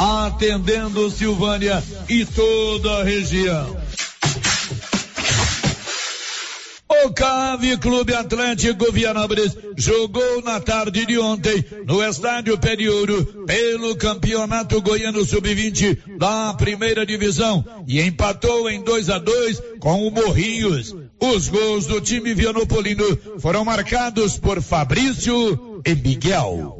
atendendo Silvânia e toda a região. O Cave Clube Atlético Vianópolis jogou na tarde de ontem no Estádio Periouro pelo Campeonato Goiano Sub-20 da primeira divisão e empatou em 2 a 2 com o Morrinhos. Os gols do time vianopolino foram marcados por Fabrício e Miguel.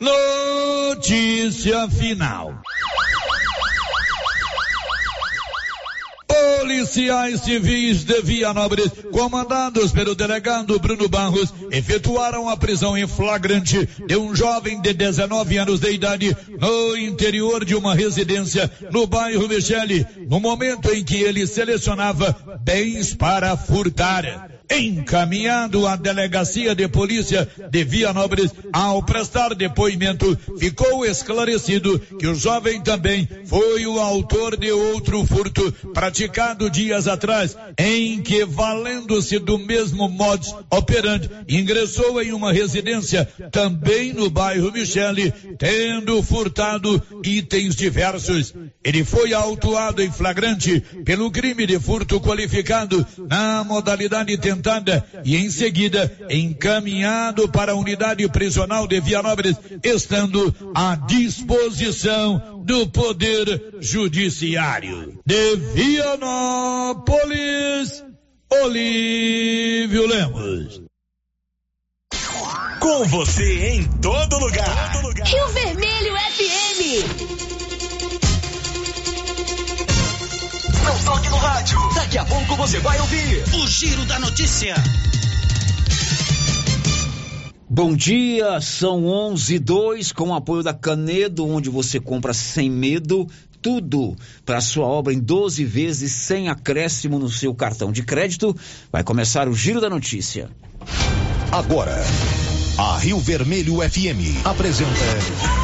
Notícia final. Policiais civis de Vianópolis, comandados pelo delegado Bruno Barros, efetuaram a prisão em flagrante de um jovem de 19 anos de idade no interior de uma residência no bairro Michele, no momento em que ele selecionava bens para furtar encaminhado à delegacia de polícia de Vianópolis. Ao prestar depoimento, ficou esclarecido que o jovem também foi o autor de outro furto praticado dias atrás, em que, valendo-se do mesmo modus operandi, ingressou em uma residência também no bairro Michele, tendo furtado itens diversos. Ele foi autuado em flagrante pelo crime de furto qualificado na modalidade tentada e em seguida encaminhado para a unidade prisional de Vianópolis, estando à disposição do Poder Judiciário. De Vianópolis, Olívio Lemos. Com você em todo lugar. Rio Vermelho FM. Não toque no rádio. Daqui a pouco você vai ouvir o Giro da Notícia. Bom dia, são 11 2 com o apoio da Canedo, onde você compra sem medo tudo para sua obra em 12 vezes sem acréscimo no seu cartão de crédito. Vai começar o Giro da Notícia. Agora, a Rio Vermelho FM apresenta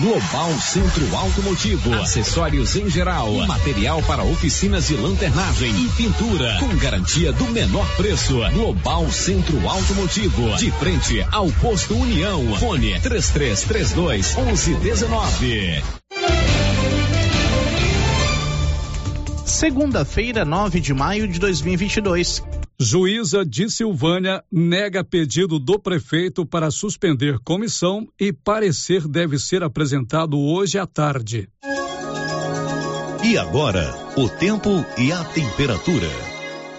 Global Centro Automotivo, acessórios em geral, material para oficinas de lanternagem e pintura, com garantia do menor preço. Global Centro Automotivo, de frente ao posto União. Fone 3332 1119. Segunda-feira, 9 de maio de 2022. Juíza de Silvânia nega pedido do prefeito para suspender comissão e parecer deve ser apresentado hoje à tarde. E agora, o tempo e a temperatura.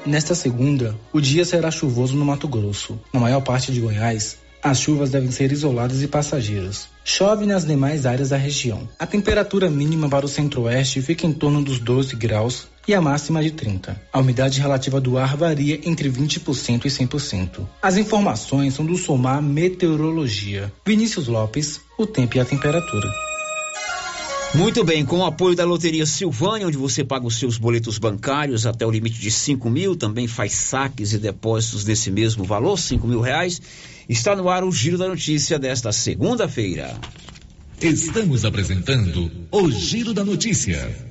Nesta segunda, o dia será chuvoso no Mato Grosso. Na maior parte de Goiás, as chuvas devem ser isoladas e passageiras. Chove nas demais áreas da região. A temperatura mínima para o centro-oeste fica em torno dos 12 graus e a máxima de 30. A umidade relativa do ar varia entre 20% e 100%. As informações são do Somar Meteorologia. Vinícius Lopes, o tempo e a temperatura. Muito bem, com o apoio da Loteria Silvânia, onde você paga os seus boletos bancários até o limite de 5 mil, também faz saques e depósitos desse mesmo valor, 5 mil reais. Está no ar o Giro da Notícia desta segunda-feira. Estamos apresentando o Giro da Notícia.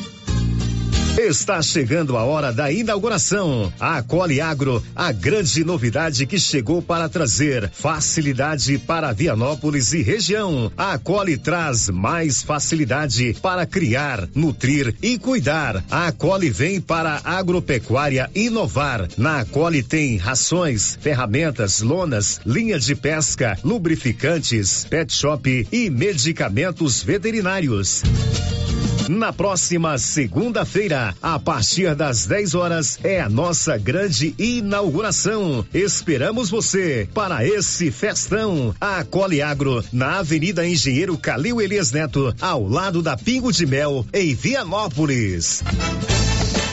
Está chegando a hora da inauguração. A Cole Agro, a grande novidade que chegou para trazer facilidade para Vianópolis e região. A Cole traz mais facilidade para criar, nutrir e cuidar. A Cole vem para a agropecuária inovar. Na Cole tem rações, ferramentas, lonas, linha de pesca, lubrificantes, pet shop e medicamentos veterinários. Na próxima segunda-feira, a partir das 10 horas, é a nossa grande inauguração. Esperamos você para esse festão. A Cole Agro, na Avenida Engenheiro Calil Elias Neto, ao lado da Pingo de Mel, em Vianópolis.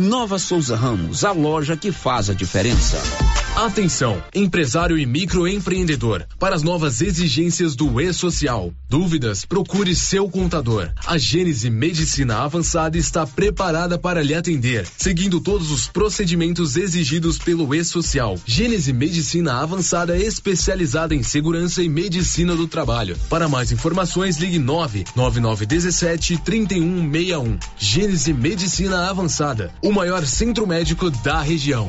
Nova Souza Ramos, a loja que faz a diferença. Atenção, empresário e microempreendedor, para as novas exigências do E-Social. Dúvidas? Procure seu contador. A Gênese Medicina Avançada está preparada para lhe atender, seguindo todos os procedimentos exigidos pelo E-Social. Gênese Medicina Avançada é especializada em segurança e medicina do trabalho. Para mais informações, ligue 99917 3161. Gênese Medicina Avançada, o maior centro médico da região.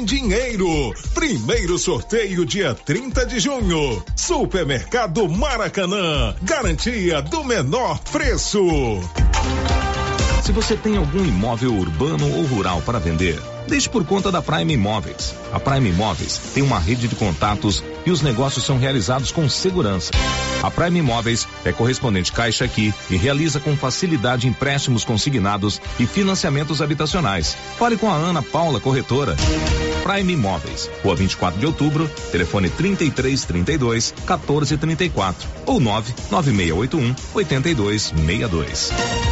dinheiro. Primeiro sorteio dia 30 de junho. Supermercado Maracanã. Garantia do menor preço. Se você tem algum imóvel urbano ou rural para vender, deixe por conta da Prime Imóveis. A Prime Imóveis tem uma rede de contatos e os negócios são realizados com segurança. A Prime Imóveis é correspondente Caixa aqui e realiza com facilidade empréstimos consignados e financiamentos habitacionais. Fale com a Ana Paula Corretora. Prime Imóveis, Rua 24 de Outubro, telefone 3332 1434 ou 99681 8262.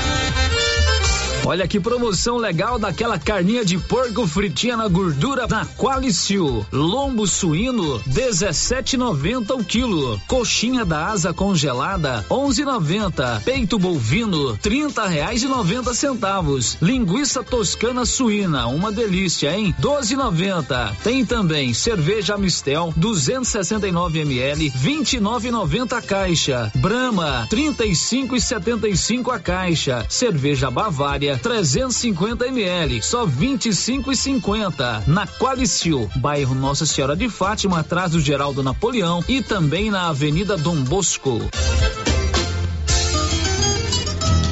Olha que promoção legal daquela carninha de porco fritinha na gordura na Qualicil. Lombo suíno 17,90 o quilo. Coxinha da asa congelada 11,90. Peito bovino 30 reais e 90 centavos. Linguiça toscana suína, uma delícia, hein? 12,90. Tem também cerveja Mistel 269 ml 29,90 a caixa. Brahma 35,75 a caixa. Cerveja Bavária 350 ml, só 25 e 50 na Qualicil, bairro Nossa Senhora de Fátima, atrás do Geraldo Napoleão e também na Avenida Dom Bosco.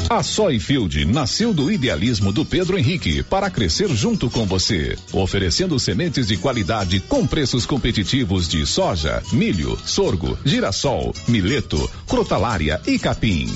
A Soyfield nasceu do idealismo do Pedro Henrique para crescer junto com você, oferecendo sementes de qualidade com preços competitivos de soja, milho, sorgo, girassol, mileto, crotalária e capim.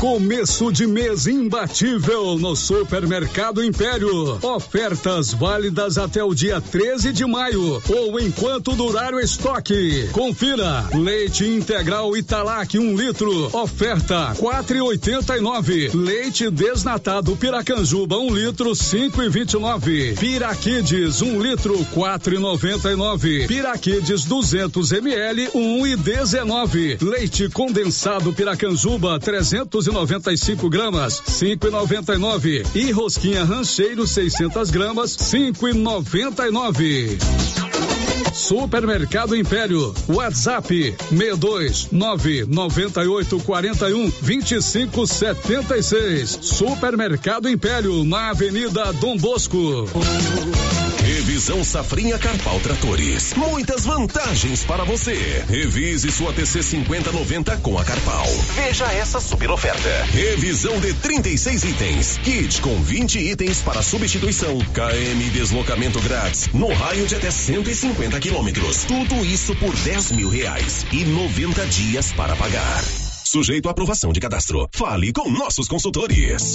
Começo de mês imbatível no Supermercado Império. Ofertas válidas até o dia 13 de maio ou enquanto durar o estoque. Confira: leite integral Italac 1 um litro, oferta 4,89. Leite desnatado Piracanjuba 1 um litro 5,29. Piraquides 1 um litro 4,99. Piraquides 200 ml 1,19. Leite condensado Piracanjuba 300 295 gramas, 5,99 e rosquinha rancheiro 600 gramas, 5,99. Supermercado Império, WhatsApp 62 998 41 25 76. Supermercado Império, na Avenida Dom Bosco. Revisão Safrinha Carpal Tratores. Muitas vantagens para você. Revise sua TC 5090 com a Carpal. Veja essa super oferta. Revisão de 36 itens. Kit com 20 itens para substituição. KM deslocamento grátis. No raio de até 150 quilômetros. Tudo isso por 10 mil reais. E 90 dias para pagar. Sujeito à aprovação de cadastro. Fale com nossos consultores.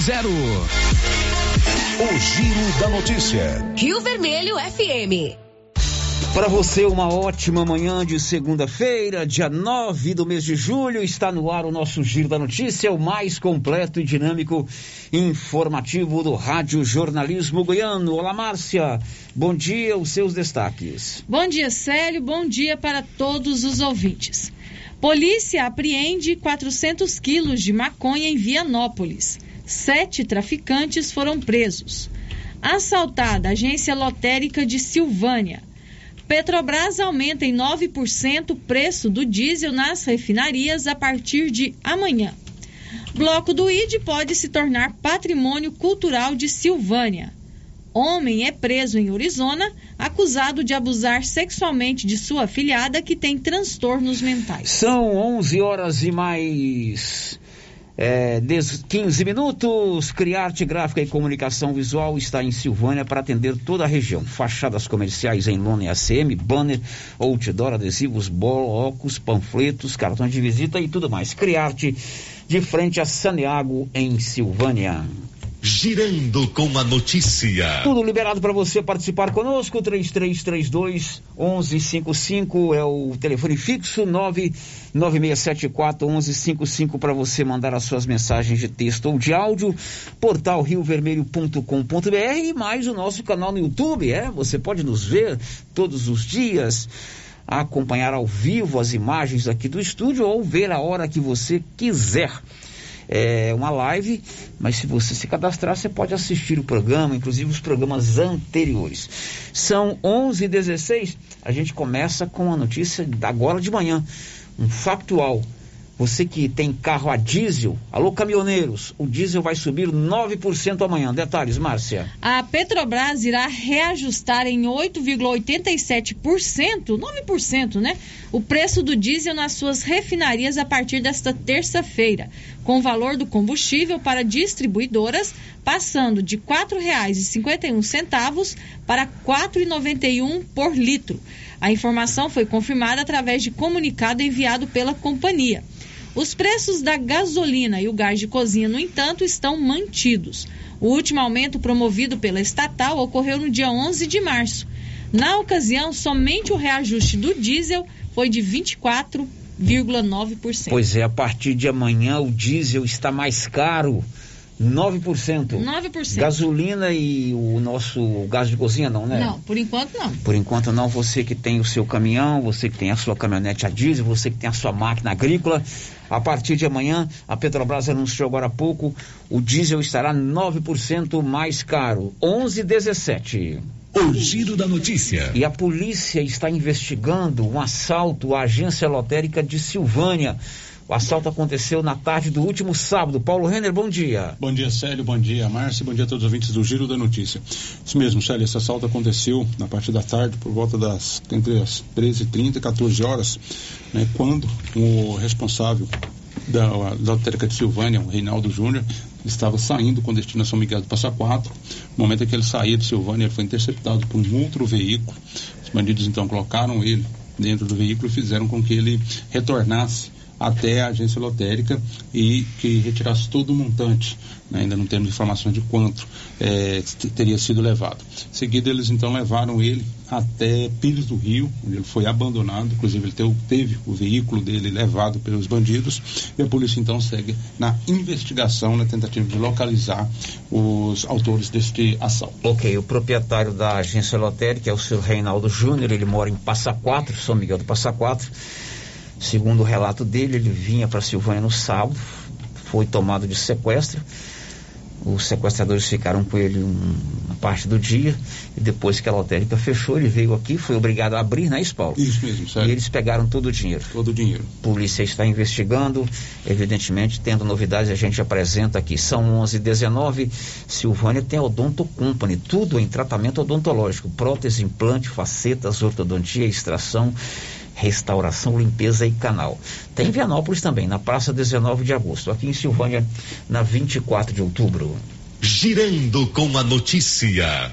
8200. O Giro da Notícia. Rio Vermelho FM. Para você, uma ótima manhã de segunda-feira, dia 9 do mês de julho. Está no ar o nosso Giro da Notícia, o mais completo e dinâmico informativo do Rádio Jornalismo Goiano. Olá, Márcia. Bom dia, os seus destaques. Bom dia, Célio. Bom dia para todos os ouvintes. Polícia apreende 400 quilos de maconha em Vianópolis. Sete traficantes foram presos. Assaltada a agência lotérica de Silvânia. Petrobras aumenta em 9% o preço do diesel nas refinarias a partir de amanhã. Bloco do ID pode se tornar patrimônio cultural de Silvânia. Homem é preso em Arizona, acusado de abusar sexualmente de sua filhada que tem transtornos mentais. São 11 horas e mais é, 15 minutos. Criarte Gráfica e Comunicação Visual está em Silvânia para atender toda a região. Fachadas comerciais em lona e ACM, banner, outdoor, adesivos, blocos, panfletos, cartões de visita e tudo mais. Criarte de frente a Saneago em Silvânia. Girando com a notícia. Tudo liberado para você participar conosco. 3332 1155 é o telefone fixo 99674 1155 para você mandar as suas mensagens de texto ou de áudio. Portal riovermelho.com.br e mais o nosso canal no YouTube, é? Você pode nos ver todos os dias acompanhar ao vivo as imagens aqui do estúdio ou ver a hora que você quiser é, uma live, mas se você se cadastrar, você pode assistir o programa, inclusive os programas anteriores. São 11h16, a gente começa com a notícia da agora de manhã, um factual. Você que tem carro a diesel, alô caminhoneiros, o diesel vai subir 9% amanhã. Detalhes, Márcia. A Petrobras irá reajustar em 8,87%, 9%, né? O preço do diesel nas suas refinarias a partir desta terça-feira, com o valor do combustível para distribuidoras passando de R$ 4,51 para R$ 4,91 por litro. A informação foi confirmada através de comunicado enviado pela companhia. Os preços da gasolina e o gás de cozinha, no entanto, estão mantidos. O último aumento promovido pela estatal ocorreu no dia 11 de março. Na ocasião, somente o reajuste do diesel foi de 24,9%. Pois é, a partir de amanhã o diesel está mais caro. 9%. 9%. Gasolina e o nosso gás de cozinha não, né? Não, por enquanto não. Por enquanto não. Você que tem o seu caminhão, você que tem a sua caminhonete a diesel, você que tem a sua máquina agrícola, a partir de amanhã, a Petrobras anunciou agora há pouco, o diesel estará 9% mais caro, 11,17. O giro da notícia. E a polícia está investigando um assalto à agência lotérica de Silvânia. O assalto aconteceu na tarde do último sábado. Paulo Renner, bom dia. Bom dia, Célio. Bom dia, Márcia. Bom dia a todos os ouvintes do Giro da Notícia. Isso mesmo, Célio. Esse assalto aconteceu na parte da tarde, por volta das entre as 13h30 e 14 horas, né, quando o responsável da, da lotérica de Silvânia, o Reinaldo Júnior, estava saindo com destino a São Miguel do Passa Quatro. No momento em que ele saía de Silvânia, ele foi interceptado por um outro veículo. Os bandidos então colocaram ele dentro do veículo e fizeram com que ele retornasse até a agência lotérica e que retirasse todo o montante. Né? Ainda não temos informações de quanto é, teria sido levado. Em seguida, eles então levaram ele até Pires do Rio, onde ele foi abandonado. Inclusive, ele teve, teve o veículo dele levado pelos bandidos. E a polícia então segue na investigação, na tentativa de localizar os autores deste assalto. Ok, o proprietário da agência lotérica é o senhor Reinaldo Júnior, ele mora em Passa Quatro, São Miguel do Passa Quatro. Segundo o relato dele, ele vinha para Silvânia no sábado, foi tomado de sequestro. Os sequestradores ficaram com ele um, parte do dia, e depois que a lotérica fechou, ele veio aqui, foi obrigado a abrir, né, Paulo? Isso mesmo, sério. E eles pegaram todo o dinheiro. Todo o dinheiro. Polícia está investigando, evidentemente, tendo novidades, a gente apresenta aqui. São 11 19 Silvânia tem Odonto Company, tudo em tratamento odontológico, prótese, implante, facetas, ortodontia, extração, restauração, limpeza e canal. Tem Vianópolis também, na praça 19 de agosto. Aqui em Silvânia, na 24 de outubro. Girando com a notícia.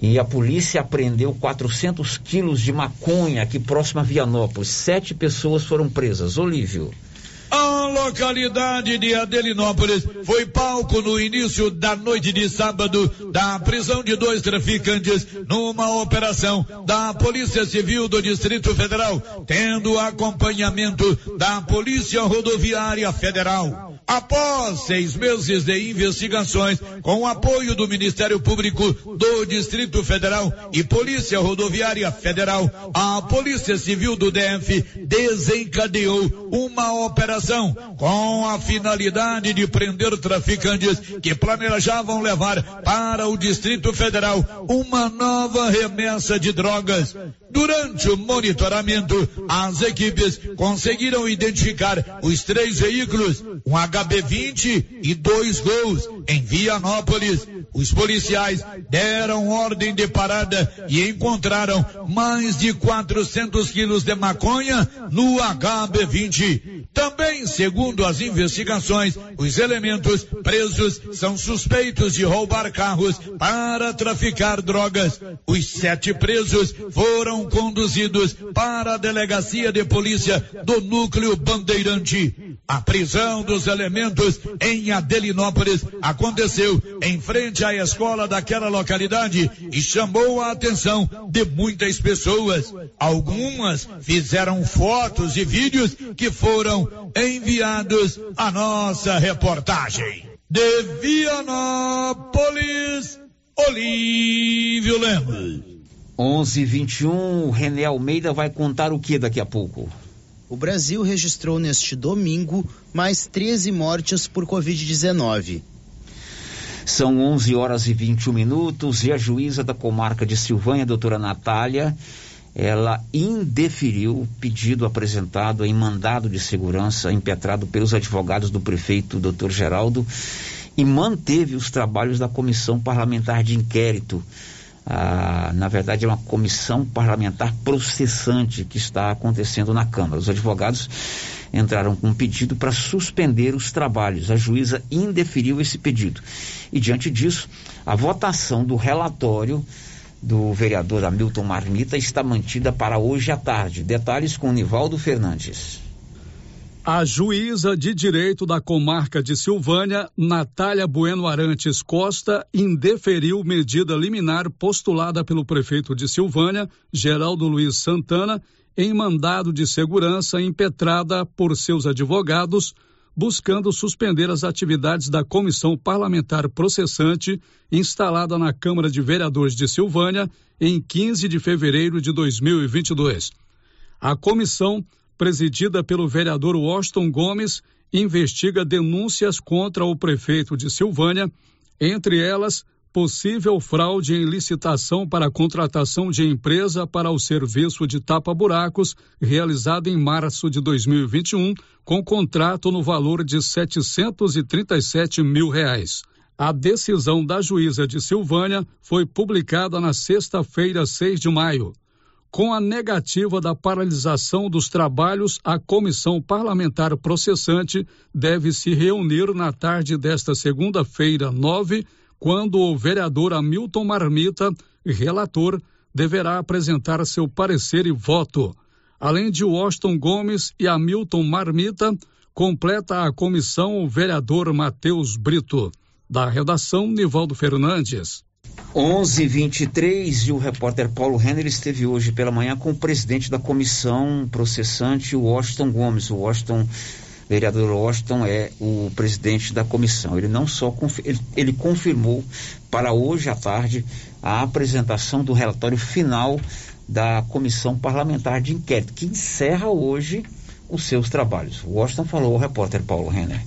E a polícia apreendeu 400 quilos de maconha aqui próximo a Vianópolis. Sete pessoas foram presas. Olívio. A localidade de Adelinópolis foi palco no início da noite de sábado da prisão de dois traficantes numa operação da Polícia Civil do Distrito Federal, tendo acompanhamento da Polícia Rodoviária Federal. Após seis meses de investigações, com o apoio do Ministério Público do Distrito Federal e Polícia Rodoviária Federal, a Polícia Civil do DF desencadeou uma operação com a finalidade de prender traficantes que planejavam levar para o Distrito Federal uma nova remessa de drogas. Durante o monitoramento, as equipes conseguiram identificar os três veículos, um HB20 e dois gols em Vianópolis. Os policiais deram ordem de parada e encontraram mais de 400 quilos de maconha no HB20. Também, segundo as investigações, os elementos presos são suspeitos de roubar carros para traficar drogas. Os sete presos foram conduzidos para a delegacia de polícia do núcleo Bandeirante. A prisão dos elementos em Adelinópolis em frente à escola daquela localidade e chamou a atenção de muitas pessoas. Algumas fizeram fotos e vídeos que foram enviados à nossa reportagem. De Vianópolis, Olívio Lemos. 11:21 o René Almeida vai contar o que daqui a pouco? O Brasil registrou neste domingo mais 13 mortes por Covid-19. São 11 horas e 21 minutos e a juíza da comarca de Silvânia, doutora Natália, ela indeferiu o pedido apresentado em mandado de segurança impetrado pelos advogados do prefeito, doutor Geraldo, e manteve os trabalhos da comissão parlamentar de inquérito ah, na verdade, é uma comissão parlamentar processante que está acontecendo na Câmara. Os advogados entraram com um pedido para suspender os trabalhos. A juíza indeferiu esse pedido. E, diante disso, a votação do relatório do vereador Hamilton Marmita está mantida para hoje à tarde. Detalhes com Nivaldo Fernandes. A juíza de direito da comarca de Silvânia, Natália Bueno Arantes Costa, indeferiu medida liminar postulada pelo prefeito de Silvânia, Geraldo Luiz Santana, em mandado de segurança impetrada por seus advogados, buscando suspender as atividades da comissão parlamentar processante instalada na Câmara de Vereadores de Silvânia em 15 de fevereiro de 2022. A comissão presidida pelo vereador Washington Gomes, investiga denúncias contra o prefeito de Silvânia, entre elas possível fraude em licitação para a contratação de empresa para o serviço de tapa-buracos realizado em março de 2021, com contrato no valor de 737 mil reais. A decisão da juíza de Silvânia foi publicada na sexta-feira, 6 de maio. Com a negativa da paralisação dos trabalhos, a comissão parlamentar processante deve se reunir na tarde desta segunda-feira, 9, quando o vereador Hamilton Marmita, relator, deverá apresentar seu parecer e voto. Além de Washington Gomes e Hamilton Marmita, completa a comissão o vereador Matheus Brito. Da redação, Nivaldo Fernandes. 11:23 e o repórter Paulo Renner esteve hoje pela manhã com o presidente da comissão processante, Washington Gomes. O Washington, vereador Washington, é o presidente da comissão. Ele não só ele, ele confirmou para hoje à tarde a apresentação do relatório final da comissão parlamentar de inquérito, que encerra hoje os seus trabalhos. Washington falou ao repórter Paulo Renner.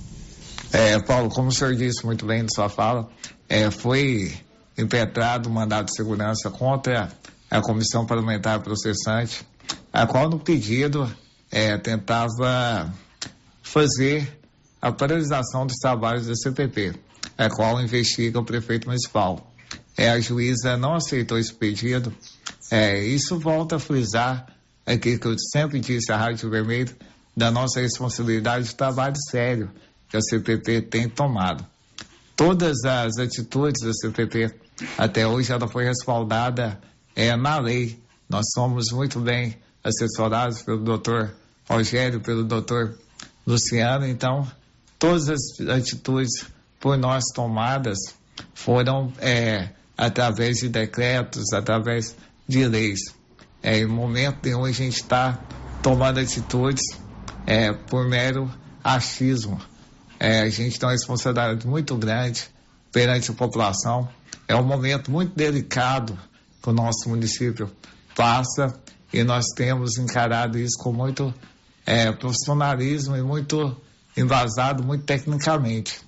É, Paulo, como o senhor disse muito bem de sua fala, é, foi impetrado um mandado de segurança contra a Comissão Parlamentar Processante, a qual no pedido é, tentava fazer a paralisação dos trabalhos da CPP, a qual investiga o prefeito municipal. É, a juíza não aceitou esse pedido. É, isso volta a frisar aquilo que eu sempre disse à Rádio Vermelho, da nossa responsabilidade de trabalho sério que a CPP tem tomado. Todas as atitudes da CPP até hoje ela foi respaldada é, na lei. Nós somos muito bem assessorados pelo doutor Rogério, pelo doutor Luciano, então todas as atitudes por nós tomadas foram é, através de decretos, através de leis. É, em momento nenhum a gente está tomando atitudes é, por mero achismo. É, a gente tem uma responsabilidade muito grande perante a população. É um momento muito delicado que o nosso município passa e nós temos encarado isso com muito é, profissionalismo e muito embasado, muito tecnicamente.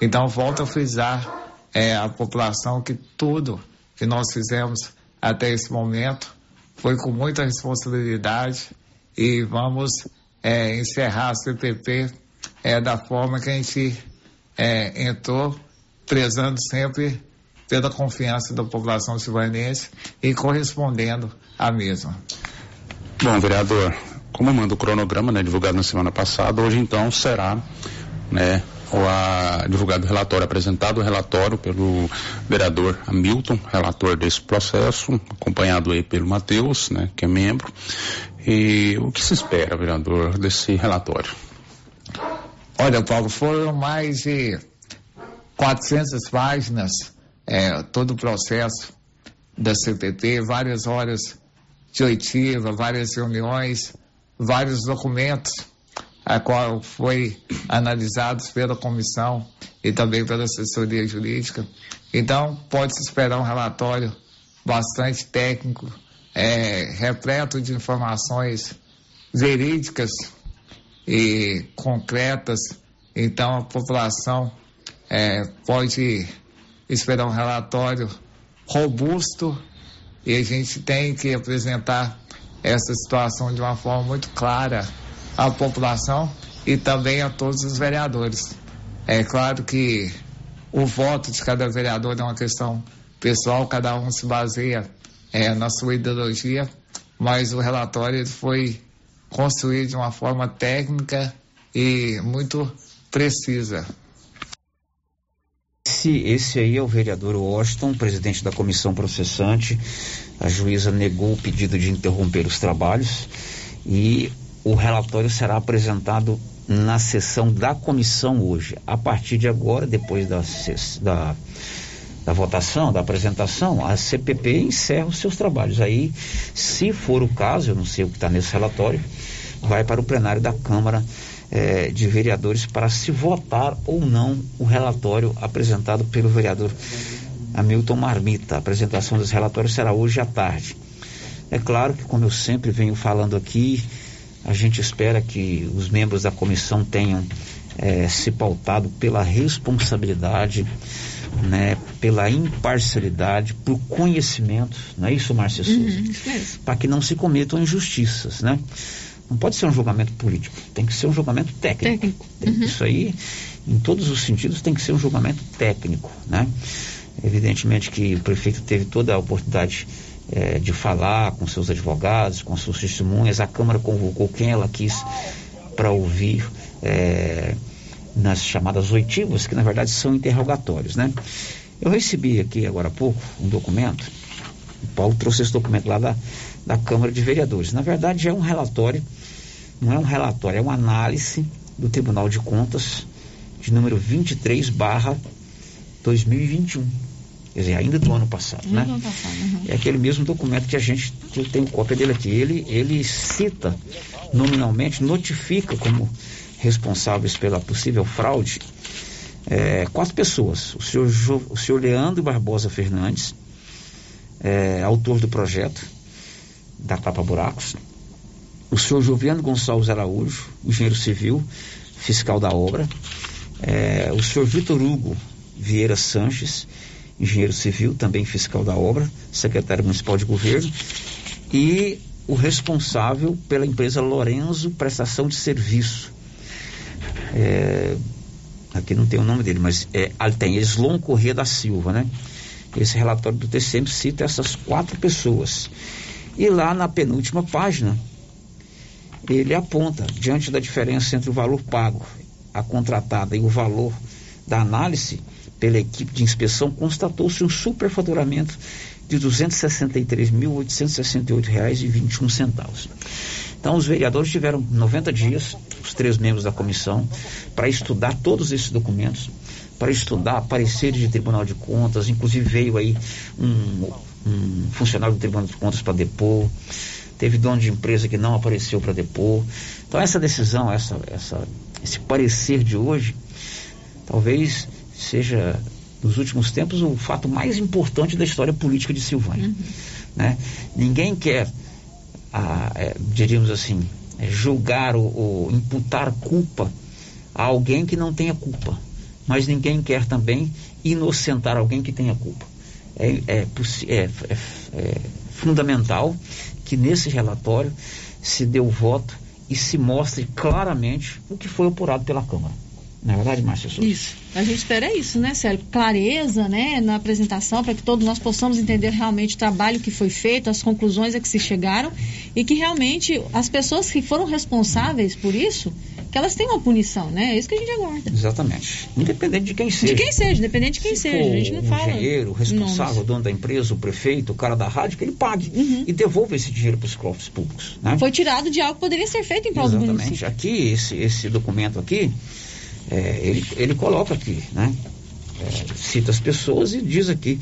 Então, volto a frisar é, a população que tudo que nós fizemos até esse momento foi com muita responsabilidade e vamos é, encerrar a CPP é, da forma que a gente é, entrou, prezando sempre pela confiança da população silvanense e correspondendo à mesma. Bom, vereador, como manda o cronograma, né, divulgado na semana passada, hoje então será, né, o a, divulgado o relatório, apresentado o relatório pelo vereador Hamilton, relator desse processo, acompanhado aí pelo Matheus, né, que é membro. E o que se espera, vereador, desse relatório? Olha, Paulo, foram mais de 400 páginas, é, todo o processo da CPT, várias horas de oitiva, várias reuniões, vários documentos, a qual foi analisados pela comissão e também pela assessoria jurídica. Então, pode-se esperar um relatório bastante técnico, é, repleto de informações verídicas e concretas. Então, a população é, pode esperar um relatório robusto e a gente tem que apresentar essa situação de uma forma muito clara à população e também a todos os vereadores. É claro que o voto de cada vereador é uma questão pessoal, cada um se baseia é, na sua ideologia, mas o relatório foi construído de uma forma técnica e muito precisa. Esse, esse aí é o vereador Washington, presidente da comissão processante. A juíza negou o pedido de interromper os trabalhos e o relatório será apresentado na sessão da comissão hoje. A partir de agora, depois da, da, da votação, da apresentação, a CPP encerra os seus trabalhos. Aí, se for o caso, eu não sei o que está nesse relatório, vai para o plenário da Câmara eh, de Vereadores para se votar ou não o relatório apresentado pelo vereador Hamilton Marmita. A apresentação dos relatórios será hoje à tarde. É claro que, como eu sempre venho falando aqui, a gente espera que os membros da comissão tenham é, se pautado pela responsabilidade, né, pela imparcialidade, por conhecimento, não é isso, Márcia Souza? Uhum, Para que não se cometam injustiças, né? Não pode ser um julgamento político, tem que ser um julgamento técnico. técnico. Uhum. Isso aí, em todos os sentidos, tem que ser um julgamento técnico, né? Evidentemente que o prefeito teve toda a oportunidade é, de falar com seus advogados, com suas testemunhas. A Câmara convocou quem ela quis para ouvir é, nas chamadas oitivas, que na verdade são interrogatórios, né? Eu recebi aqui agora há pouco um documento, o Paulo trouxe esse documento lá da, da Câmara de Vereadores. Na verdade é um relatório, não é um relatório, é uma análise do Tribunal de Contas de número 23 barra 2021 quer dizer, ainda do ano passado, né? Ano passado, uhum. É aquele mesmo documento que a gente, que eu tenho cópia dele aqui. Ele, ele cita nominalmente, notifica como responsáveis pela possível fraude é, quatro pessoas. O senhor, o senhor Leandro Barbosa Fernandes, é, autor do projeto da Tapa Buracos, o senhor Joviano Gonçalves Araújo, engenheiro civil, fiscal da obra, é, o senhor Vitor Hugo Vieira Sanches engenheiro civil, também fiscal da obra, secretário municipal de governo, e o responsável pela empresa Lorenzo Prestação de Serviço. É, aqui não tem o nome dele, mas é, tem Eslon Corrêa da Silva, né? Esse relatório do TCM cita essas quatro pessoas. E lá na penúltima página, ele aponta, diante da diferença entre o valor pago, a contratada e o valor da análise pela equipe de inspeção, constatou-se um superfaturamento de R$ 263.868,21. Então, os vereadores tiveram 90 dias, os três membros da comissão, para estudar todos esses documentos, para estudar pareceres de Tribunal de Contas, inclusive veio aí um, um funcionário do Tribunal de Contas para depor, teve dono de empresa que não apareceu para depor. Então, essa decisão, essa, essa, esse parecer de hoje, talvez seja, nos últimos tempos, o fato mais importante da história política de Silvânia. Uhum. Né? Ninguém quer, ah, é, diríamos assim, é, julgar ou, ou imputar culpa a alguém que não tenha culpa. Mas ninguém quer também inocentar alguém que tenha culpa. É, é, é, é, fundamental que nesse relatório se dê o voto e se mostre claramente o que foi apurado pela Câmara. Na é verdade, Márcia Souza? Isso. A gente espera isso, né, Célio? Clareza, né, na apresentação, para que todos nós possamos entender realmente o trabalho que foi feito, as conclusões a que se chegaram e que realmente as pessoas que foram responsáveis por isso, que elas tenham uma punição, né? É isso que a gente aguarda. Exatamente. Independente de quem seja. De quem seja, independente de quem Se seja. A gente não o fala. O engenheiro, o responsável, o dono da empresa, o prefeito, o cara da rádio, que ele pague uhum. e devolva esse dinheiro para os cofres públicos. Né? Foi tirado de algo que poderia ser feito em prol do município. Exatamente. Aqui, esse, esse documento aqui, é, ele, ele coloca aqui, né? É, cita as pessoas e diz aqui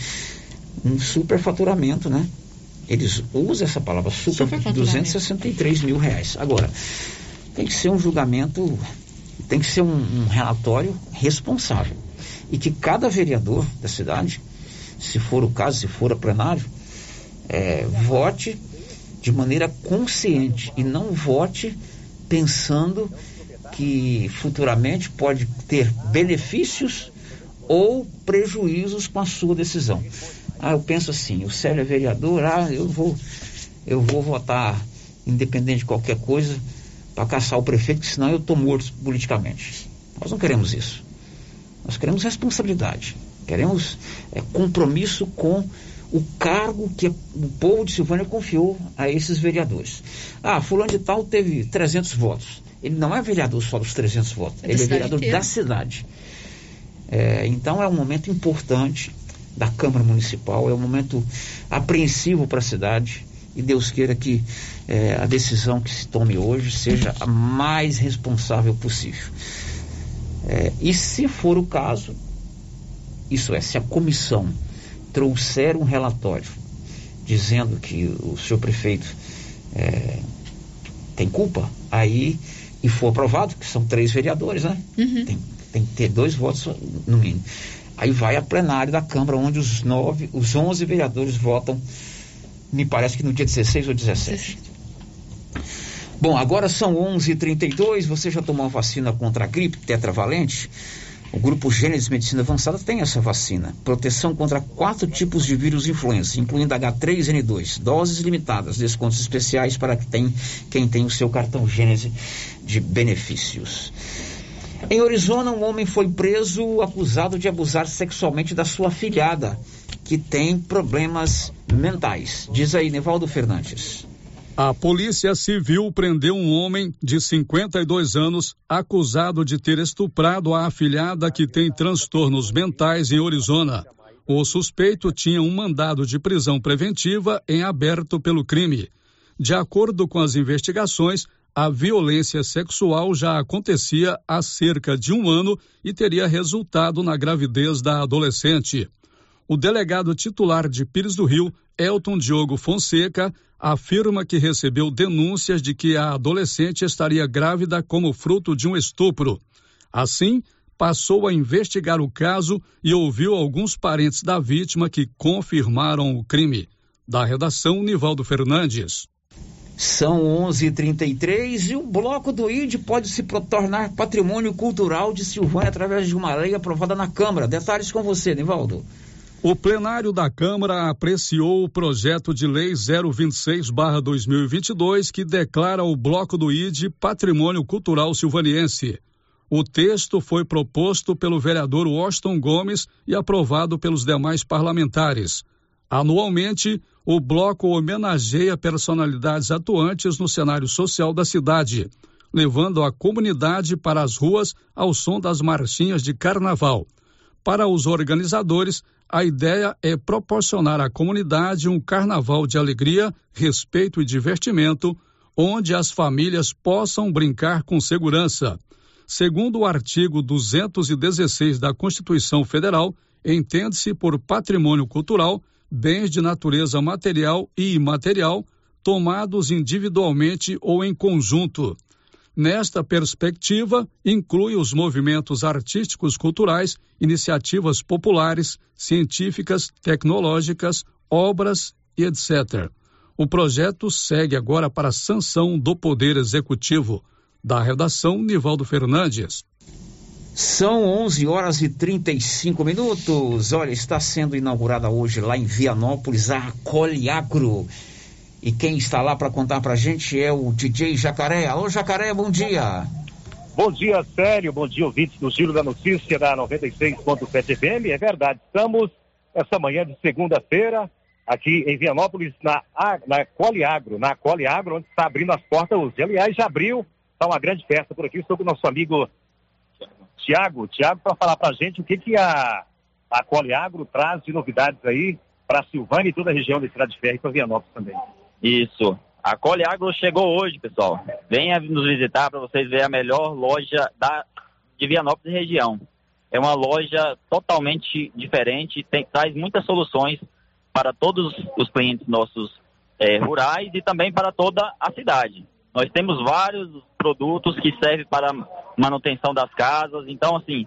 um superfaturamento, né? Eles usam essa palavra, super, 263 mil reais. Agora, tem que ser um julgamento, tem que ser um, um relatório responsável. E que cada vereador da cidade, se for o caso, se for a plenário, é, vote de maneira consciente e não vote pensando que futuramente pode ter benefícios ou prejuízos com a sua decisão. Ah, eu penso assim, o Célio é vereador, ah, eu vou, eu vou votar independente de qualquer coisa para caçar o prefeito, senão eu estou morto politicamente. Nós não queremos isso. Nós queremos responsabilidade. Queremos é, compromisso com o cargo que o povo de Silvânia confiou a esses vereadores. Ah, fulano de tal teve 300 votos. Ele não é vereador só dos 300 votos, é ele é vereador inteira. da cidade. É, então é um momento importante da Câmara Municipal, é um momento apreensivo para a cidade e Deus queira que é, a decisão que se tome hoje seja a mais responsável possível. É, e se for o caso, isso é, se a comissão trouxer um relatório dizendo que o seu prefeito é, tem culpa, aí e for aprovado, que são três vereadores, né? Uhum. Tem, tem que ter dois votos no mínimo. Aí vai a plenária da Câmara, onde os nove, os onze vereadores votam, me parece que no dia 16 ou 17. Bom, agora são 11h32, você já tomou a vacina contra a gripe tetravalente? O grupo Gênesis Medicina Avançada tem essa vacina. Proteção contra quatro tipos de vírus influenza, incluindo H3N2. Doses limitadas, descontos especiais para quem tem, quem tem o seu cartão Gênesis de benefícios. Em Arizona, um homem foi preso acusado de abusar sexualmente da sua filhada, que tem problemas mentais. Diz aí, Nevaldo Fernandes. A Polícia Civil prendeu um homem de 52 anos acusado de ter estuprado a afilhada que tem transtornos mentais em Arizona. O suspeito tinha um mandado de prisão preventiva em aberto pelo crime. De acordo com as investigações, a violência sexual já acontecia há cerca de um ano e teria resultado na gravidez da adolescente. O delegado titular de Pires do Rio, Elton Diogo Fonseca, afirma que recebeu denúncias de que a adolescente estaria grávida como fruto de um estupro. Assim, passou a investigar o caso e ouviu alguns parentes da vítima que confirmaram o crime. Da redação, Nivaldo Fernandes. São 11:33 e o bloco do ID pode se tornar patrimônio cultural de Silvânia através de uma lei aprovada na Câmara. Detalhes com você, Nivaldo. O plenário da Câmara apreciou o projeto de lei 026/2022 que declara o Bloco do ID Patrimônio Cultural Silvaniense. O texto foi proposto pelo vereador Washington Gomes e aprovado pelos demais parlamentares. Anualmente, o bloco homenageia personalidades atuantes no cenário social da cidade, levando a comunidade para as ruas ao som das marchinhas de carnaval. Para os organizadores, a ideia é proporcionar à comunidade um carnaval de alegria, respeito e divertimento, onde as famílias possam brincar com segurança. Segundo o artigo 216 da Constituição Federal, entende-se por patrimônio cultural bens de natureza material e imaterial tomados individualmente ou em conjunto. Nesta perspectiva, inclui os movimentos artísticos culturais, iniciativas populares, científicas, tecnológicas, obras e etc. O projeto segue agora para sanção do Poder Executivo. Da redação, Nivaldo Fernandes. São 11 horas e 35 minutos. Olha, está sendo inaugurada hoje lá em Vianópolis a Coliagro. E quem está lá para contar para a gente é o DJ Jacaré. Alô, Jacaré, bom dia. Bom dia, Sério. Bom dia, ouvintes do Giro da Notícia da 96.7 FM. É verdade, estamos essa manhã de segunda-feira aqui em Vianópolis, na, na Coliagro, na Coliagro, onde está abrindo as portas hoje. Aliás, já abriu, está uma grande festa por aqui. Estou com o nosso amigo Tiago. Tiago, para falar para a gente o que, que a, a Coliagro traz de novidades aí para Silvânia e toda a região da Estrada de Ferro e para Vianópolis também. Isso. A Cole Agro chegou hoje, pessoal. Venha nos visitar para vocês verem a melhor loja da, de Vianópolis região. É uma loja totalmente diferente, tem, traz muitas soluções para todos os clientes nossos é, rurais e também para toda a cidade. Nós temos vários produtos que servem para manutenção das casas, então assim,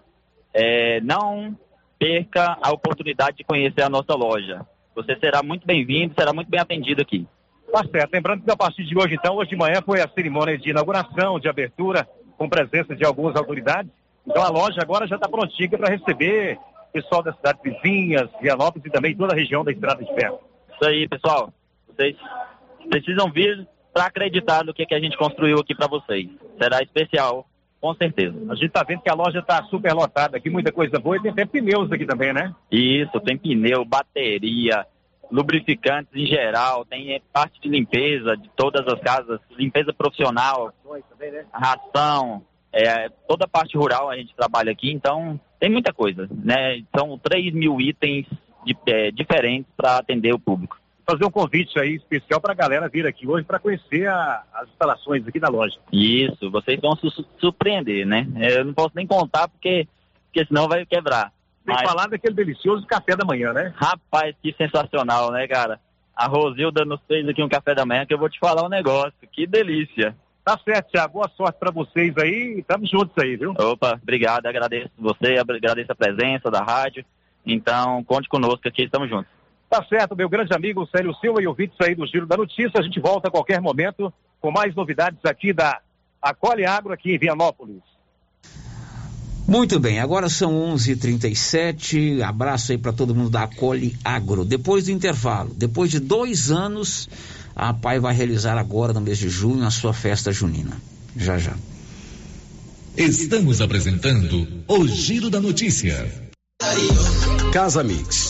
é, não perca a oportunidade de conhecer a nossa loja. Você será muito bem-vindo, será muito bem atendido aqui. Tá certo. Lembrando que a partir de hoje, então, hoje de manhã foi a cerimônia de inauguração, de abertura, com presença de algumas autoridades. Então a loja agora já está prontinha para receber pessoal das cidades vizinhas, Vianópolis e também toda a região da Estrada de Ferro. Isso aí, pessoal. Vocês precisam vir para acreditar no que, que a gente construiu aqui para vocês. Será especial, com certeza. A gente está vendo que a loja está super lotada aqui, muita coisa boa e tem até pneus aqui também, né? Isso, tem pneu, bateria, lubrificantes em geral, tem parte de limpeza de todas as casas, limpeza profissional, ração, é, toda a parte rural a gente trabalha aqui, então tem muita coisa, né? São 3 mil itens de, é, diferentes para atender o público. Fazer um convite aí especial para a galera vir aqui hoje para conhecer a, as instalações aqui da loja. Isso, vocês vão se surpreender, né? Eu não posso nem contar porque, porque senão vai quebrar. Tem Mas... falar daquele delicioso café da manhã, né? Rapaz, que sensacional, né, cara? A Rosilda nos fez aqui um café da manhã que eu vou te falar um negócio. Que delícia. Tá certo, Thiago. Boa sorte para vocês aí. Estamos juntos aí, viu? Opa, obrigado. Agradeço você, agradeço a presença da rádio. Então, conte conosco aqui, estamos juntos. Tá certo, meu grande amigo Célio Silva e ouvintes aí do Giro da Notícia. A gente volta a qualquer momento com mais novidades aqui da Acolhe Agro aqui em Vianópolis. Muito bem, agora são 11:37. h 37 Abraço aí para todo mundo da Acole Agro. Depois do intervalo, depois de dois anos, a PAI vai realizar agora, no mês de junho, a sua festa junina. Já já. Estamos apresentando o Giro da Notícia. Casa Mix,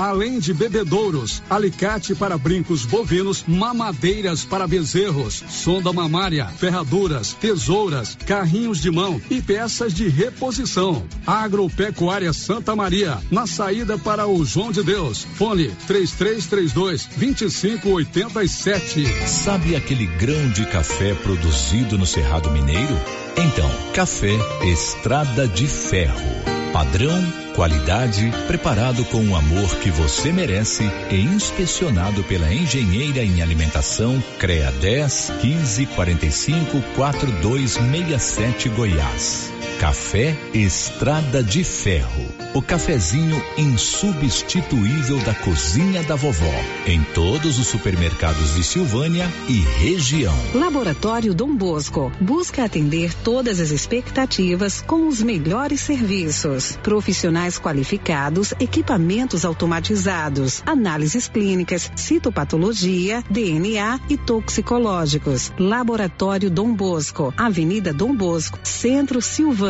Além de bebedouros, alicate para brincos bovinos, mamadeiras para bezerros, sonda mamária, ferraduras, tesouras, carrinhos de mão e peças de reposição. Agropecuária Santa Maria, na saída para o João de Deus. Fone 3332 2587. Sabe aquele grão de café produzido no Cerrado Mineiro? Então, café Estrada de Ferro. Padrão, qualidade, preparado com o amor que você merece e inspecionado pela engenheira em alimentação CREA 10 15 45 4267 Goiás. Café Estrada de Ferro. O cafezinho insubstituível da cozinha da vovó. Em todos os supermercados de Silvânia e região. Laboratório Dom Bosco busca atender todas as expectativas com os melhores serviços. Profissionais qualificados, equipamentos automatizados, análises clínicas, citopatologia, DNA e toxicológicos. Laboratório Dom Bosco, Avenida Dom Bosco, Centro Silvânia.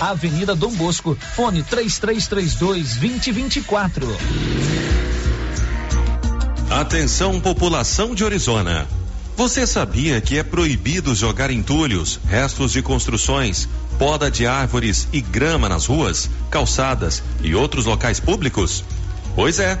Avenida Dom Bosco, fone 3332 2024. Atenção população de Orizona. Você sabia que é proibido jogar entulhos, restos de construções, poda de árvores e grama nas ruas, calçadas e outros locais públicos? Pois é.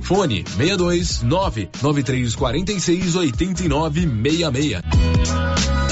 Fone 62 99346 8966.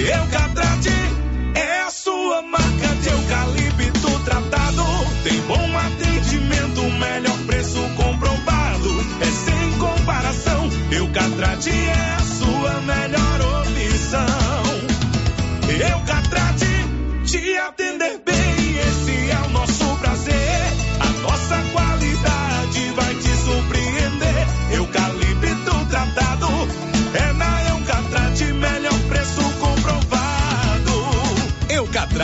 Eucatrate é a sua marca de eucalipto tratado. Tem bom atendimento, melhor preço comprovado. É sem comparação. Eucatrate é a sua melhor opção. Eucatrate te atender bem,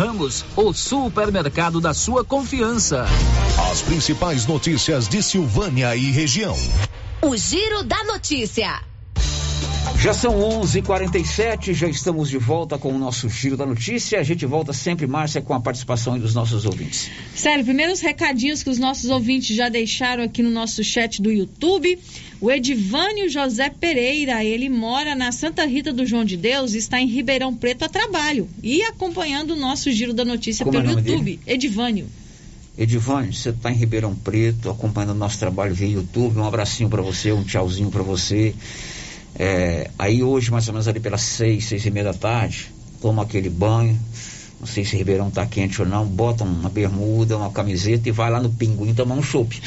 Ramos, o supermercado da sua confiança. As principais notícias de Silvânia e região. O Giro da Notícia. Já são 11:47, já estamos de volta com o nosso giro da notícia. A gente volta sempre, Márcia, com a participação dos nossos ouvintes. Sério, primeiros recadinhos que os nossos ouvintes já deixaram aqui no nosso chat do YouTube. O Edivânio José Pereira, ele mora na Santa Rita do João de Deus, está em Ribeirão Preto a trabalho e acompanhando o nosso giro da notícia Como é pelo nome YouTube. Edivânio. Edivânio, você está em Ribeirão Preto, acompanhando o nosso trabalho via YouTube. Um abracinho para você, um tchauzinho para você. É, aí hoje, mais ou menos ali pelas seis, seis e meia da tarde, toma aquele banho. Não sei se Ribeirão tá quente ou não, bota uma bermuda, uma camiseta e vai lá no Pinguim tomar um chopp.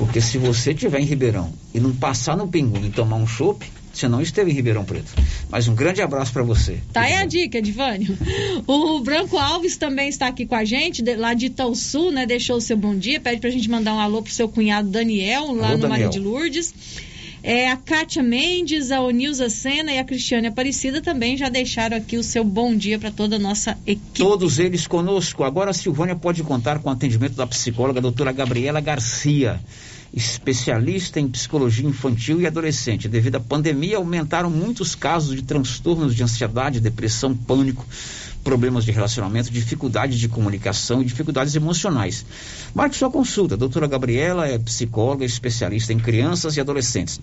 Porque se você estiver em Ribeirão e não passar no Pinguim e tomar um chopp, você não esteve em Ribeirão Preto. Mas um grande abraço para você. Tá aí a dica, Edivânio. O Branco Alves também está aqui com a gente, de, lá de Itaú Sul, né? Deixou o seu bom dia, pede pra gente mandar um alô pro seu cunhado Daniel, lá Alô, no Maria de Lourdes. É, a Kátia Mendes, a Onilza Sena e a Cristiane Aparecida também já deixaram aqui o seu bom dia para toda a nossa equipe. Todos eles conosco. Agora a Silvânia pode contar com o atendimento da psicóloga doutora Gabriela Garcia, especialista em psicologia infantil e adolescente. Devido à pandemia, aumentaram muitos casos de transtornos de ansiedade, depressão, pânico, problemas de relacionamento, dificuldades de comunicação e dificuldades emocionais. Marque sua consulta. A doutora Gabriela é psicóloga especialista em crianças e adolescentes.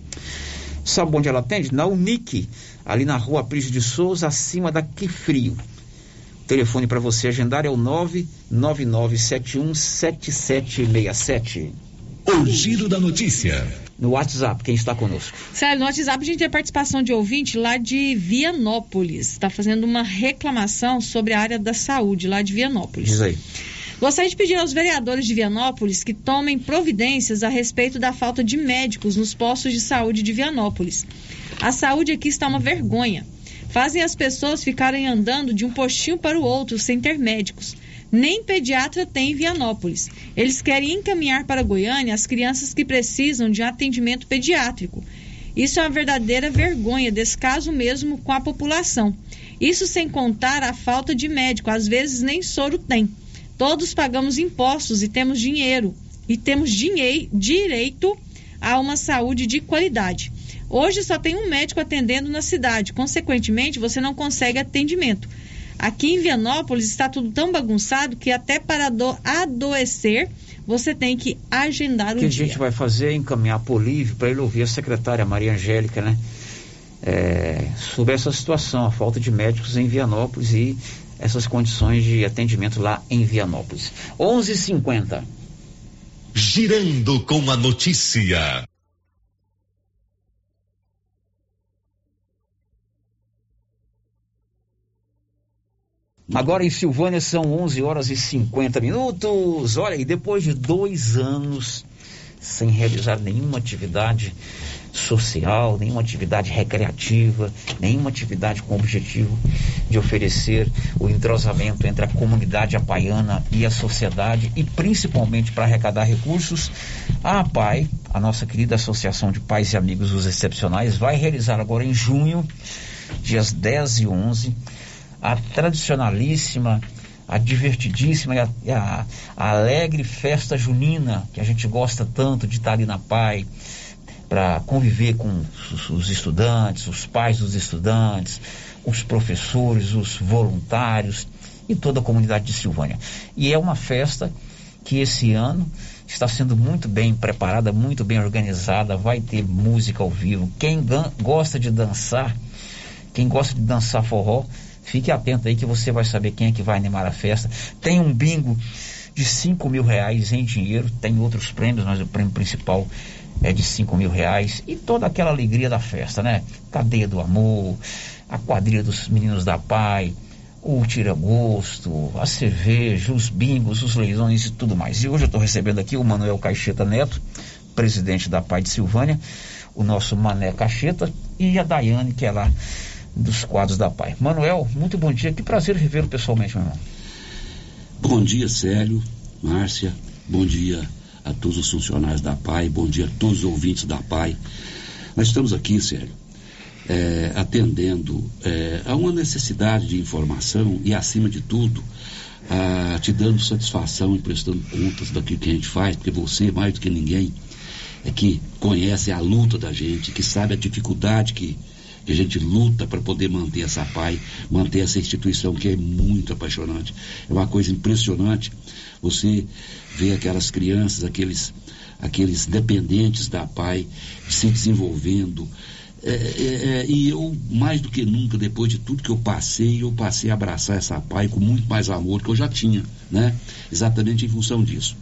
Sabe onde ela atende? Na Unic, ali na rua Prígio de Souza, acima da Que Frio. O telefone para você agendar é o 999717767. O giro da notícia. No WhatsApp, quem está conosco? Sério, no WhatsApp a gente tem a participação de ouvinte lá de Vianópolis. Está fazendo uma reclamação sobre a área da saúde lá de Vianópolis. Diz aí. Gostaria de pedir aos vereadores de Vianópolis que tomem providências a respeito da falta de médicos nos postos de saúde de Vianópolis. A saúde aqui está uma vergonha. Fazem as pessoas ficarem andando de um postinho para o outro sem ter médicos. Nem pediatra tem em Vianópolis. Eles querem encaminhar para Goiânia as crianças que precisam de atendimento pediátrico. Isso é uma verdadeira vergonha, descaso mesmo com a população. Isso sem contar a falta de médico, às vezes nem soro tem. Todos pagamos impostos e temos dinheiro e temos dinhei- direito a uma saúde de qualidade. Hoje só tem um médico atendendo na cidade, consequentemente, você não consegue atendimento. Aqui em Vianópolis está tudo tão bagunçado que até para ado- adoecer você tem que agendar O o que a dia. gente vai fazer é encaminhar para o Olívio para ele ouvir a secretária Maria Angélica, né? É, sobre essa situação, a falta de médicos em Vianópolis e essas condições de atendimento lá em Vianópolis. 11:50. Girando com a notícia. Agora em Silvânia são 11 horas e 50 minutos. Olha, e depois de dois anos sem realizar nenhuma atividade social, nenhuma atividade recreativa, nenhuma atividade com o objetivo de oferecer o entrosamento entre a comunidade apaiana e a sociedade e principalmente para arrecadar recursos, a APAI, a nossa querida Associação de Pais e Amigos dos Excepcionais, vai realizar agora em junho, dias 10 e 11, a tradicionalíssima, a divertidíssima e a, a- a alegre festa junina, que a gente gosta tanto de estar ali na PAI, para conviver com os, os estudantes, os pais dos estudantes, os professores, os voluntários e toda a comunidade de Silvânia. E é uma festa que esse ano está sendo muito bem preparada, muito bem organizada, vai ter música ao vivo. Quem gosta de dançar, quem gosta de dançar forró, fique atento aí que você vai saber quem é que vai animar a festa. Tem um bingo de 5 mil reais em dinheiro, tem outros prêmios, mas o prêmio principal é de 5 mil reais e toda aquela alegria da festa, né? Cadeia do Amor, a quadrilha dos meninos da Pai, o tira-gosto, a cerveja, os bingos, os leilões e tudo mais. E hoje eu estou recebendo aqui o Manuel Caixeta Neto, presidente da Pai de Silvânia, o nosso Mané Caixeta e a Daiane, que é lá dos quadros da Pai. Manuel, muito bom dia, que prazer revê-lo pessoalmente, meu irmão. Bom dia, Célio, Márcia. Bom dia a todos os funcionários da PAI. Bom dia a todos os ouvintes da PAI. Nós estamos aqui, Célio, é, atendendo é, a uma necessidade de informação e, acima de tudo, a, te dando satisfação e prestando contas daquilo que a gente faz, porque você, mais do que ninguém, é que conhece a luta da gente, que sabe a dificuldade que, que a gente luta para poder manter essa PAI, manter essa instituição que é muito apaixonante. É uma coisa impressionante você ver aquelas crianças, aqueles, aqueles dependentes da PAI se desenvolvendo. É, é, é, e eu, mais do que nunca, depois de tudo que eu passei, eu passei a abraçar essa PAI com muito mais amor que eu já tinha, né? Exatamente em função disso.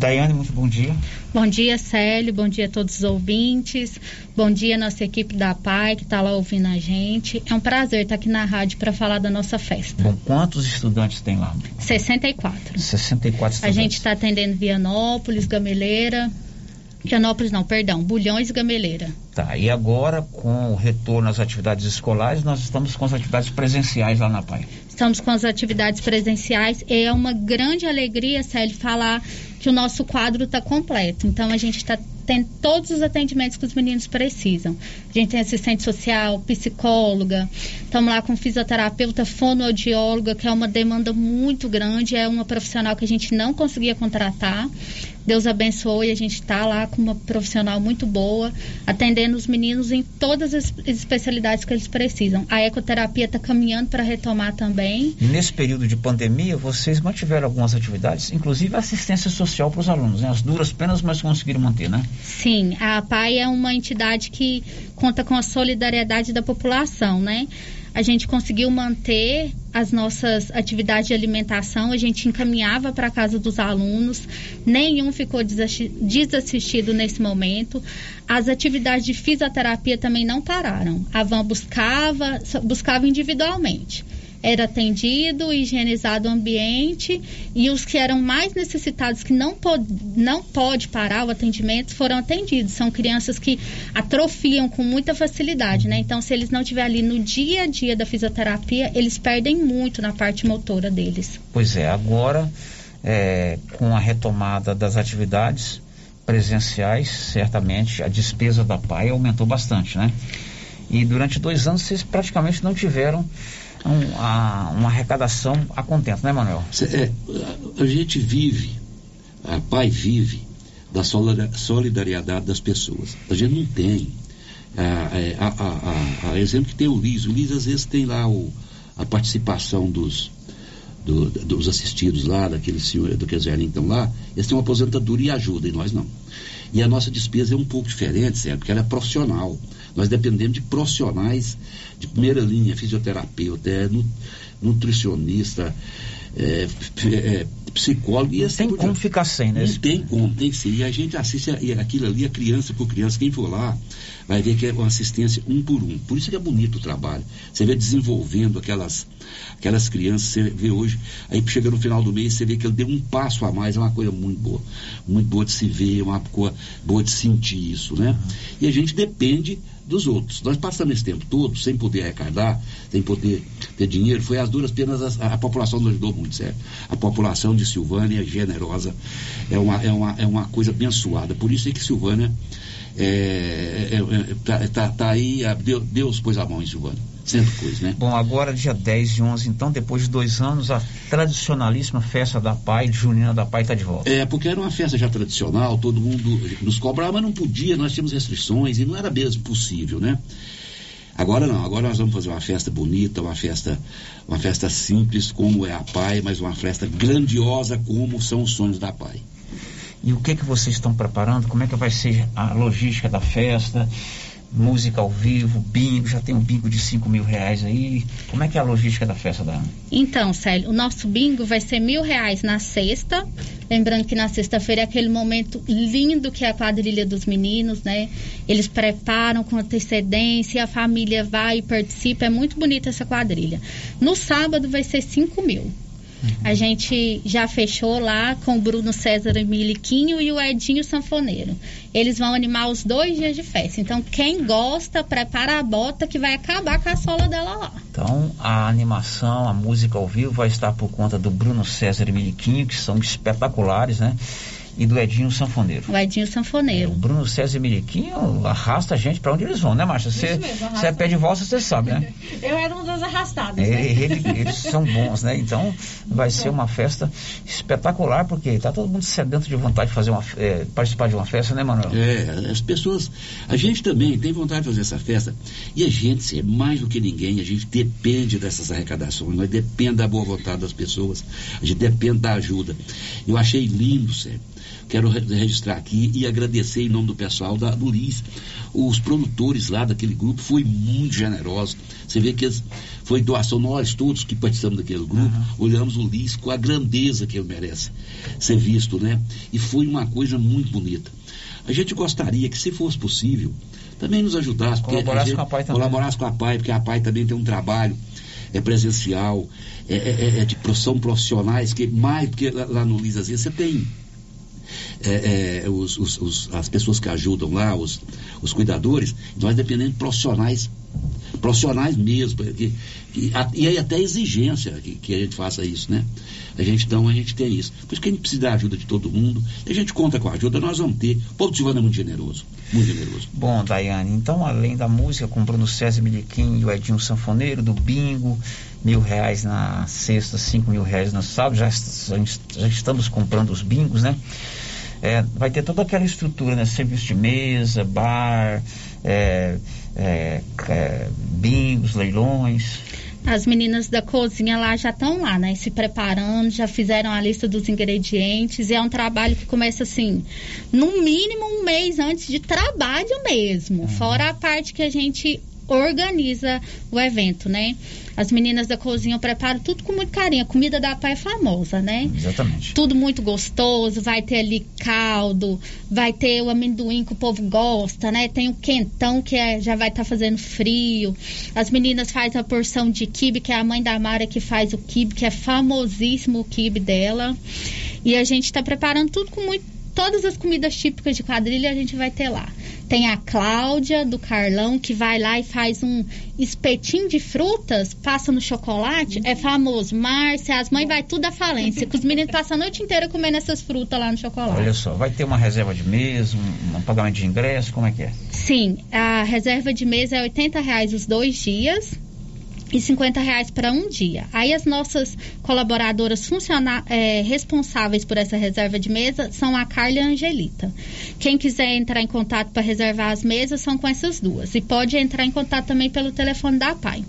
Daiane, muito bom dia. Bom dia, Célio. Bom dia a todos os ouvintes. Bom dia, nossa equipe da PAI que está lá ouvindo a gente. É um prazer estar aqui na rádio para falar da nossa festa. Bom, quantos estudantes tem lá? 64. 64 A estudantes. gente está atendendo Vianópolis, Gameleira. Vianópolis não, perdão, Bulhões e Gameleira. Tá, e agora com o retorno às atividades escolares, nós estamos com as atividades presenciais lá na PAI. Estamos com as atividades presenciais. É uma grande alegria, Célio, falar que o nosso quadro está completo. Então, a gente está tendo todos os atendimentos que os meninos precisam. A gente tem assistente social, psicóloga, estamos lá com fisioterapeuta, fonoaudióloga, que é uma demanda muito grande, é uma profissional que a gente não conseguia contratar. Deus abençoe, a gente está lá com uma profissional muito boa, atendendo os meninos em todas as especialidades que eles precisam. A ecoterapia está caminhando para retomar também. Nesse período de pandemia, vocês mantiveram algumas atividades, inclusive assistência social para os alunos, né? As duras penas, mas conseguiram manter, né? Sim, a PAI é uma entidade que conta com a solidariedade da população, né? A gente conseguiu manter as nossas atividades de alimentação, a gente encaminhava para a casa dos alunos, nenhum ficou desassistido nesse momento. As atividades de fisioterapia também não pararam. A Van buscava, buscava individualmente era atendido, higienizado o ambiente e os que eram mais necessitados, que não, pod não pode parar o atendimento, foram atendidos. São crianças que atrofiam com muita facilidade, né? Então, se eles não estiverem ali no dia a dia da fisioterapia, eles perdem muito na parte motora deles. Pois é, agora, é, com a retomada das atividades presenciais, certamente a despesa da PAI aumentou bastante, né? E durante dois anos vocês praticamente não tiveram um, a, uma arrecadação a contento, né, Manuel? É, a, a gente vive, a pai vive da solidariedade das pessoas. A gente não tem. A, a, a, exemplo que tem o Liz. O Liz às vezes tem lá o, a participação dos, do, dos assistidos lá, daquele senhor, do que estão lá, eles têm uma aposentadoria e ajuda, e nós não. E a nossa despesa é um pouco diferente, certo? Porque ela é profissional. Nós dependemos de profissionais de primeira linha, fisioterapeuta, é, nutricionista, é, é, psicólogo. E assim, tem como ficar sem, né? Não tem como, tem que ser. E a gente assiste aquilo ali, a criança por criança. Quem for lá vai ver que é uma assistência um por um. Por isso que é bonito o trabalho. Você vê desenvolvendo aquelas, aquelas crianças, você vê hoje, aí chega no final do mês, você vê que ele deu um passo a mais, é uma coisa muito boa. Muito boa de se ver, uma coisa boa de sentir isso, né? E a gente depende dos outros. Nós passamos esse tempo todo sem poder arrecadar, sem poder ter dinheiro, foi as duras penas, a, a população nos ajudou muito, certo? A população de Silvânia é generosa, é uma, é uma, é uma coisa abençoada. Por isso é que Silvânia é, é, é, tá, tá, tá, aí, Deus, Deus pôs a mão em Silvânia. Sempre pôs, né? Bom, agora dia 10 e 11, então, depois de dois anos, a tradicionalíssima festa da Pai, de Junina da Pai, está de volta. É, porque era uma festa já tradicional, todo mundo nos cobrava, mas não podia, nós tínhamos restrições e não era mesmo possível, né? Agora não, agora nós vamos fazer uma festa bonita, uma festa, uma festa simples, como é a Pai, mas uma festa grandiosa, como são os sonhos da Pai. E o que que vocês estão preparando? Como é que vai ser a logística da festa? Música ao vivo, bingo, já tem um bingo de 5 mil reais aí. Como é que é a logística da festa da Ana? Então, Célio, o nosso bingo vai ser mil reais na sexta. Lembrando que na sexta-feira é aquele momento lindo que é a quadrilha dos meninos, né? Eles preparam com antecedência, a família vai e participa. É muito bonita essa quadrilha. No sábado vai ser 5 mil. A gente já fechou lá com o Bruno César Miliquinho e o Edinho Sanfoneiro. Eles vão animar os dois dias de festa. Então, quem gosta, prepara a bota que vai acabar com a sola dela lá. Então, a animação, a música ao vivo vai estar por conta do Bruno César e Miliquinho, que são espetaculares, né? E do Edinho Sanfoneiro. O Edinho Sanfoneiro. É, o Bruno César e Miriquinho arrasta a gente para onde eles vão, né, Márcia? Você é pé de volta, você sabe, né? Eu era uma das arrastadas. É, né? ele, eles são bons, né? Então vai ser uma festa espetacular, porque tá todo mundo sedento de vontade de fazer uma, é, participar de uma festa, né, Manuel? É, as pessoas. A gente também tem vontade de fazer essa festa. E a gente, é mais do que ninguém, a gente depende dessas arrecadações, nós depende da boa vontade das pessoas, a gente depende da ajuda. Eu achei lindo, sério quero registrar aqui e agradecer em nome do pessoal da, do LIS. Os produtores lá daquele grupo foi muito generoso. Você vê que foi doação, nós todos que participamos daquele grupo, uhum. olhamos o LIS com a grandeza que ele merece ser visto, né? E foi uma coisa muito bonita. A gente gostaria que, se fosse possível, também nos ajudasse. Colaborasse com a PAI também. Colaborasse com a PAI, porque a PAI também tem um trabalho é presencial, é, é, é de são profissionais que mais, porque lá, lá no LIS às vezes você tem é, é, os, os, os, as pessoas que ajudam lá, os, os cuidadores, nós dependemos de profissionais, profissionais mesmo, porque, e, e aí até exigência que, que, a gente faça isso, né? A gente, então, a gente tem isso. Por isso que a gente precisa da ajuda de todo mundo, e a gente conta com a ajuda, nós vamos ter. O povo de Silvânia é muito generoso, muito generoso. Bom, Daiane, então, além da música com Bruno César Miliquim e o Edinho Sanfoneiro, do Bingo, mil reais na sexta, cinco mil reais no sábado, já, já estamos comprando os bingos, né? É, vai ter toda aquela estrutura, né? Serviço de mesa, bar, é, é, é bingos, leilões. As meninas da cozinha lá já estão lá, né? Se preparando, já fizeram a lista dos ingredientes. E é um trabalho que começa assim, no mínimo um mês antes de trabalho mesmo. Uhum. Fora a parte que a gente organiza o evento, né? As meninas da cozinha preparam tudo com muito carinho. A comida da pai é famosa, né? Exatamente. Tudo muito gostoso. Vai ter ali caldo, vai ter o amendoim que o povo gosta, né? Tem o quentão que é, já vai estar tá fazendo frio. As meninas fazem a porção de quibe, que é a mãe da Mara que faz o quibe, que é famosíssimo o quibe dela. E a gente está preparando tudo com muito todas as comidas típicas de quadrilha a gente vai ter lá. Tem a Cláudia do Carlão que vai lá e faz um espetinho de frutas, passa no chocolate, é famoso. Márcia, as mães vai tudo à falência, que os meninos passam a noite inteira comendo essas frutas lá no chocolate. Olha só, vai ter uma reserva de mesa, um, um pagamento de ingresso, como é que é? Sim, a reserva de mesa é 80 reais os dois dias e 50 reais para um dia. Aí as nossas colaboradoras funciona, é, responsáveis por essa reserva de mesa são a Carla e a Angelita. Quem quiser entrar em contato para reservar as mesas são com essas duas. E pode entrar em contato também pelo telefone da PAI.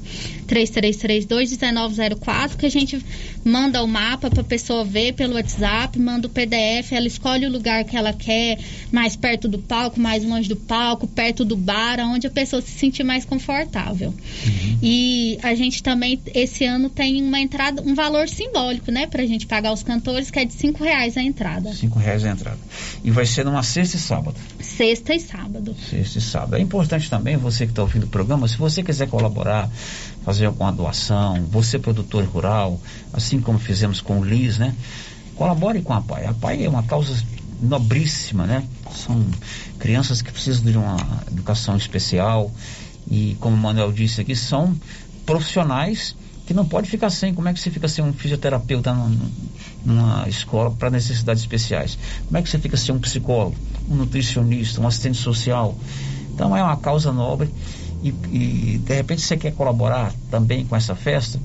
3332-1904, que a gente manda o mapa para a pessoa ver pelo WhatsApp, manda o PDF, ela escolhe o lugar que ela quer, mais perto do palco, mais longe do palco, perto do bar, onde a pessoa se sentir mais confortável. Uhum. E a gente também, esse ano, tem uma entrada, um valor simbólico, né, para a gente pagar os cantores, que é de cinco reais a entrada. Cinco reais a entrada. E vai ser numa sexta e sábado. Sexta e sábado. Sexta e sábado. É importante também, você que está ouvindo o programa, se você quiser colaborar, fazer alguma doação, você produtor rural, assim como fizemos com o Liz, né? Colabore com a PAI. A PAI é uma causa nobríssima, né? São crianças que precisam de uma educação especial e, como o Manuel disse aqui, são profissionais que não pode ficar sem. Como é que você fica sem um fisioterapeuta numa, escola para necessidades especiais? Como é que você fica sem um psicólogo, um nutricionista, um assistente social? Então é uma causa nobre e, e, de repente você quer colaborar também com essa festa,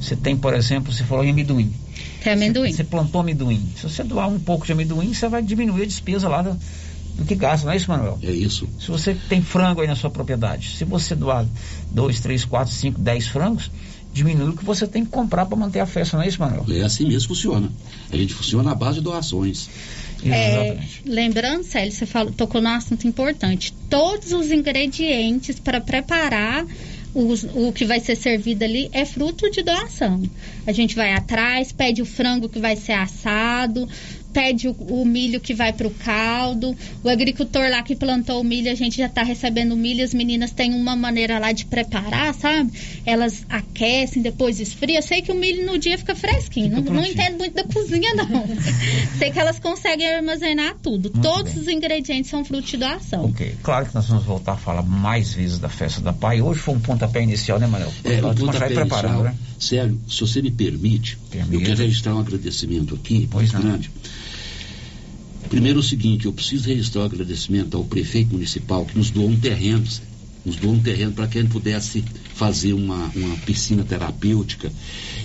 você tem, por exemplo, você falou em amendoim. Tem amendoim. Você, você, plantou amendoim. Se você doar um pouco de amendoim, você vai diminuir a despesa lá do, do que gasta, não é isso, Manuel? É isso. Se você tem frango aí na sua propriedade, se você doar dois, três, quatro, cinco, dez frangos, diminui o que você tem que comprar para manter a festa, não é isso, Manuel? É assim mesmo funciona. A gente funciona na base de doações. É, lembrando, Célio, você falou, tocou num assunto importante. Todos os ingredientes para preparar os, o que vai ser servido ali é fruto de doação. A gente vai atrás, pede o frango que vai ser assado, pede o, o milho que vai para o caldo. O agricultor lá que plantou o milho, a gente já está recebendo milho. As meninas têm uma maneira lá de preparar, sabe? Elas aquecem, depois esfriam. Eu sei que o milho no dia fica fresquinho. Fica não, não, entendo muito da cozinha, não. sei que elas conseguem armazenar tudo. Muito Todos bem. os ingredientes são fruto de doação. Ok. Claro que nós vamos voltar a falar mais vezes da festa da Pai. Hoje foi um pontapé inicial, né, Manuel? É, um pontapé inicial. Né? Sério, se você me permite, eu quero registrar um agradecimento aqui, pois grande. Não Primeiro o seguinte, eu preciso registrar o agradecimento ao prefeito municipal que nos doou um terreno, nos doou um terreno para que a gente pudesse fazer uma, uma piscina terapêutica.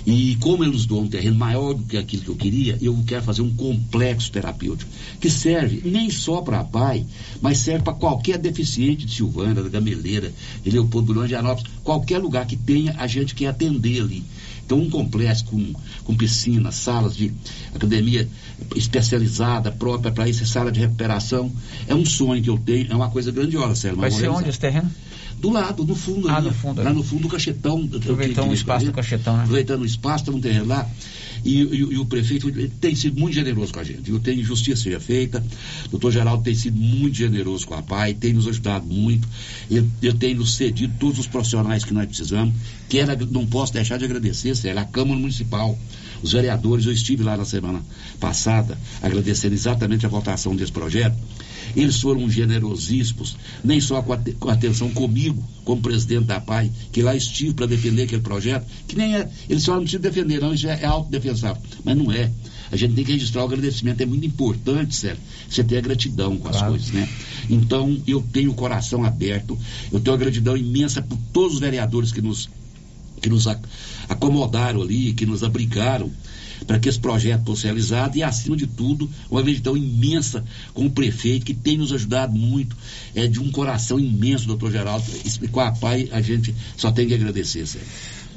E como ele nos doou um terreno maior do que aquilo que eu queria, eu quero fazer um complexo terapêutico, que serve nem só para a PAI, mas serve para qualquer deficiente de Silvânia, da Gameleira, de Leopoldo Bulhão de Anópolis, qualquer lugar que tenha, a gente quer atender ali. Então, um complexo com, com piscina, salas de academia especializada, própria para isso, sala de recuperação, é um sonho que eu tenho, é uma coisa grandiosa, Sérgio. Vai ser onde esse terreno? Do lado, no fundo. Ah, ali, no fundo. Lá no fundo do cachetão. Aproveitando o espaço do cachetão, né? Aproveitando o espaço, tem um terreno lá. E, e, e, o prefeito tem sido muito generoso com a gente. Eu tenho justiça seja feita. O doutor Geraldo tem sido muito generoso com a PAI, tem nos ajudado muito. Eu, eu tenho nos cedido todos os profissionais que nós precisamos. Quero, não posso deixar de agradecer, Célio, a Câmara Municipal, os vereadores. Eu estive lá na semana passada agradecendo exatamente a votação desse projeto. Eles foram generosíssimos, nem só com, a, com atenção comigo, como presidente da PAI, que lá estive para defender aquele projeto, que nem é, eles só não precisam defender, não, isso é, é autodefensável. Mas não é. A gente tem que registrar o agradecimento, é muito importante, sério, você ter a gratidão com claro. as coisas, né? Então, eu tenho o coração aberto, eu tenho uma gratidão imensa por todos os vereadores que nos, que nos acomodaram ali, que nos abrigaram para que esse projeto fosse realizado e, acima de tudo, uma gratidão imensa com o prefeito, que tem nos ajudado muito, é de um coração imenso, doutor Geraldo. Com a PAI, a gente só tem que agradecer.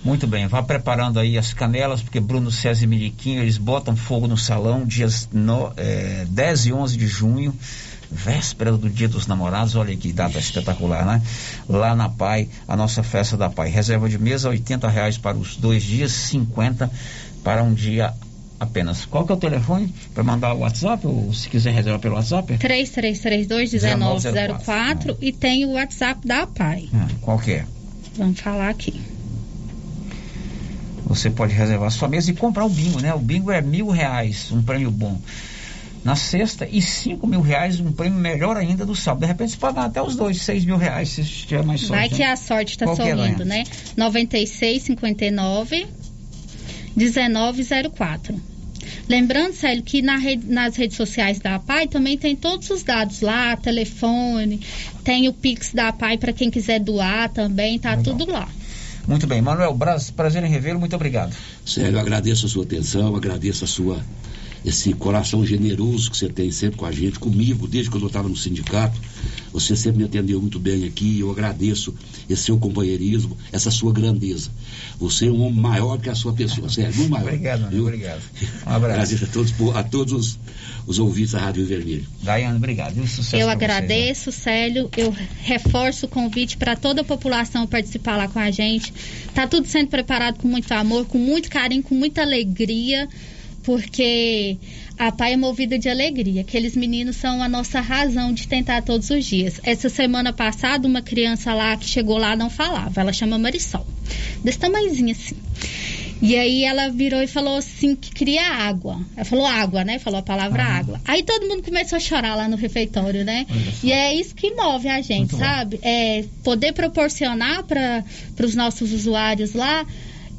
Muito bem, vá preparando aí as canelas, porque Bruno César e Miliquinho, eles botam fogo no salão dias no, é, 10 e 11 de junho, véspera do Dia dos Namorados, olha que data espetacular, né? Lá na PAI, a nossa festa da PAI. Reserva de mesa, 80 reais para os dois dias, 50 para um dia apenas. Qual que é o telefone para mandar o WhatsApp ou se quiser reservar pelo WhatsApp? 3332-1904 e tem o WhatsApp da PAI. Ah, qual que é? Vamos falar aqui. Você pode reservar sua mesa e comprar o bingo, né? O bingo é mil reais, um prêmio bom. Na sexta e cinco mil reais, um prêmio melhor ainda do sábado. De repente você pode dar até os dois, seis mil reais, se tiver mais sorte. Vai que né? a sorte está sorrindo, né? 96,59 1904. Lembrando, Célio, que na rede, nas redes sociais da APAI também tem todos os dados lá, telefone, tem o Pix da APAI para quem quiser doar também, tá Legal. tudo lá. Muito bem, Manuel Braz, prazer em revê-lo, muito obrigado. Célio, agradeço a sua atenção, agradeço a sua esse coração generoso que você tem sempre com a gente, comigo, desde quando eu estava no sindicato. Você sempre me atendeu muito bem aqui. Eu agradeço esse seu companheirismo, essa sua grandeza. Você é um homem maior que a sua pessoa, sério, um maior. obrigado, mano, obrigado. Um abraço. Agradeço a todos, a todos os, os ouvintes da Rádio Vermelho. Daiane, obrigado. E sucesso eu agradeço, vocês, Célio. Eu reforço o convite para toda a população participar lá com a gente. Tá tudo sendo preparado com muito amor, com muito carinho, com muita alegria porque a pai é movida de alegria. Aqueles meninos são a nossa razão de tentar todos os dias. Essa semana passada, uma criança lá que chegou lá não falava. Ela chama Marisol. Desse tamanhozinho assim. E aí ela virou e falou assim que queria água. Ela falou água, né? Falou a palavra uhum. água. Aí todo mundo começou a chorar lá no refeitório, né? E é isso que move a gente, Muito sabe? Bom. É poder proporcionar para os nossos usuários lá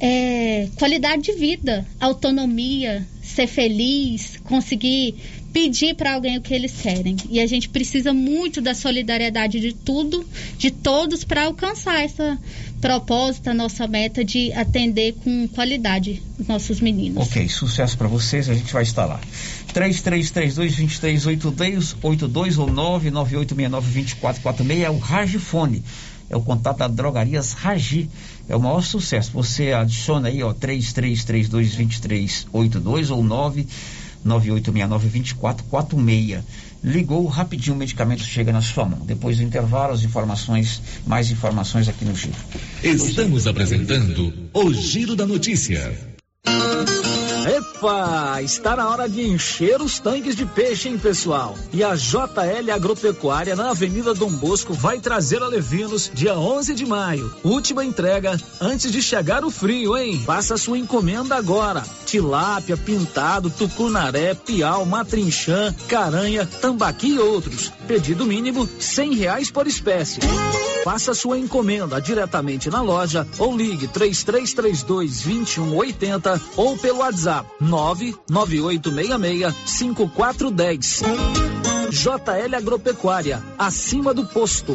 é, qualidade de vida, autonomia, ser feliz, conseguir pedir para alguém o que eles querem. E a gente precisa muito da solidariedade de tudo, de todos, para alcançar essa propósito, a nossa meta de atender com qualidade os nossos meninos. Ok, sucesso para vocês, a gente vai estar lá. 3332-2382 ou 99869-2446 é o Ragifone é o contato da Drogarias Ragi. É o maior sucesso. Você adiciona aí, ó, 33322382 ou 998692446. Ligou rapidinho, o medicamento chega na sua mão. Depois do intervalo, as informações, mais informações aqui no Giro. Estamos apresentando o Giro da Notícia. Epa, está na hora de encher os tanques de peixe, hein, pessoal? E a JL Agropecuária na Avenida Dom Bosco vai trazer a Levinos dia 11 de maio. Última entrega antes de chegar o frio, hein? Faça sua encomenda agora. Tilápia, pintado, tucunaré, piau, matrinchã, caranha, tambaqui e outros. Pedido mínimo cem reais por espécie. Faça sua encomenda diretamente na loja ou ligue 3332 2180 ou pelo WhatsApp 99866 5410. JL Agropecuária, acima do posto.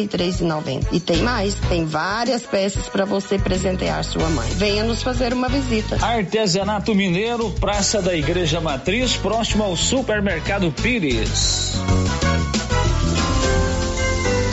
63,90. E tem mais, tem várias peças para você presentear sua mãe. Venha nos fazer uma visita. Artesanato Mineiro, Praça da Igreja Matriz, próximo ao Supermercado Pires.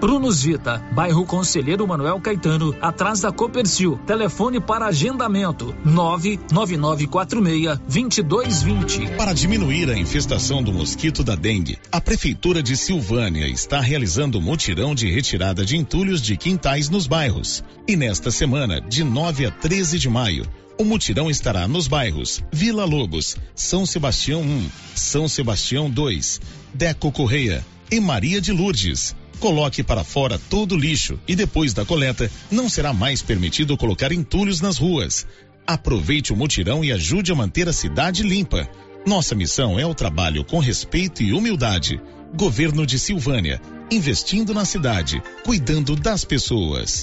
Prunus Vita, bairro Conselheiro Manuel Caetano, atrás da Copercil. Telefone para agendamento: 99946-2220. Para diminuir a infestação do mosquito da dengue, a Prefeitura de Silvânia está realizando mutirão de retirada de entulhos de quintais nos bairros. E nesta semana, de 9 a 13 de maio, o mutirão estará nos bairros Vila Lobos, São Sebastião 1, São Sebastião 2, Deco Correia e Maria de Lourdes. Coloque para fora todo o lixo e depois da coleta não será mais permitido colocar entulhos nas ruas. Aproveite o mutirão e ajude a manter a cidade limpa. Nossa missão é o trabalho com respeito e humildade. Governo de Silvânia, investindo na cidade, cuidando das pessoas.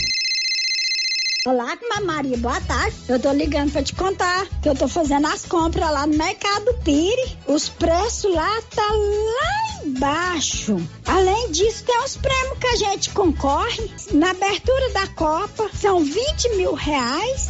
Olá, Maria, boa tarde. Eu tô ligando pra te contar que eu tô fazendo as compras lá no Mercado Pire. Os preços lá tá lá embaixo. Além disso, tem os prêmios que a gente concorre. Na abertura da Copa, são 20 mil reais.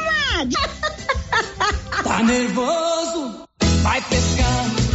Tá nervoso? Vai pescar.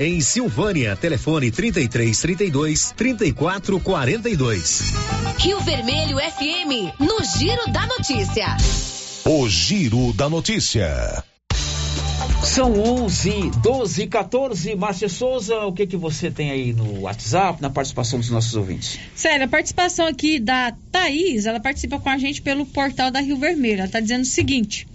em Silvânia. Telefone 33 32 34 42. Rio Vermelho FM, no Giro da Notícia. O Giro da Notícia. São 11, 12, 14. Márcia Souza, o que que você tem aí no WhatsApp, na participação dos nossos ouvintes? Sério, a participação aqui da Thaís, ela participa com a gente pelo portal da Rio Vermelho. Ela está dizendo o seguinte.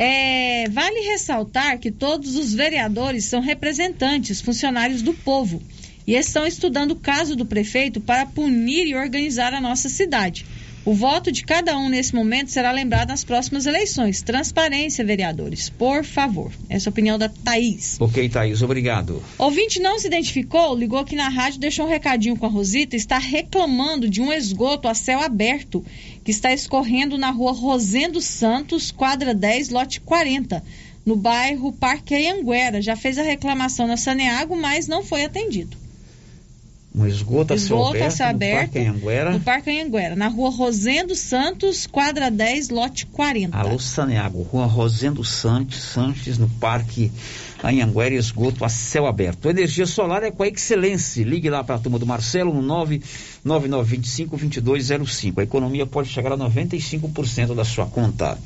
É, vale ressaltar que todos os vereadores são representantes, funcionários do povo, e estão estudando o caso do prefeito para punir e organizar a nossa cidade. O voto de cada um nesse momento será lembrado nas próximas eleições. Transparência, vereadores, por favor. Essa é a opinião da Thaís. Ok, Thaís, obrigado. Ouvinte não se identificou, ligou aqui na rádio, deixou um recadinho com a Rosita, está reclamando de um esgoto a céu aberto que está escorrendo na rua Rosendo Santos, quadra 10, lote 40, no bairro Parque Anhanguera. Já fez a reclamação na Saneago, mas não foi atendido. Um esgoto, esgoto a céu aberto, aberto no Parque no Parque Anhanguera, na rua Rosendo Santos, quadra 10, lote 40. Alô, Saneago, Rua Rosendo Santos, Sanches, no Parque Anhanguera, esgoto a céu aberto. Energia solar é com a Excelência. Ligue lá para a turma do Marcelo no 99925-2205. A economia pode chegar a 95% da sua conta.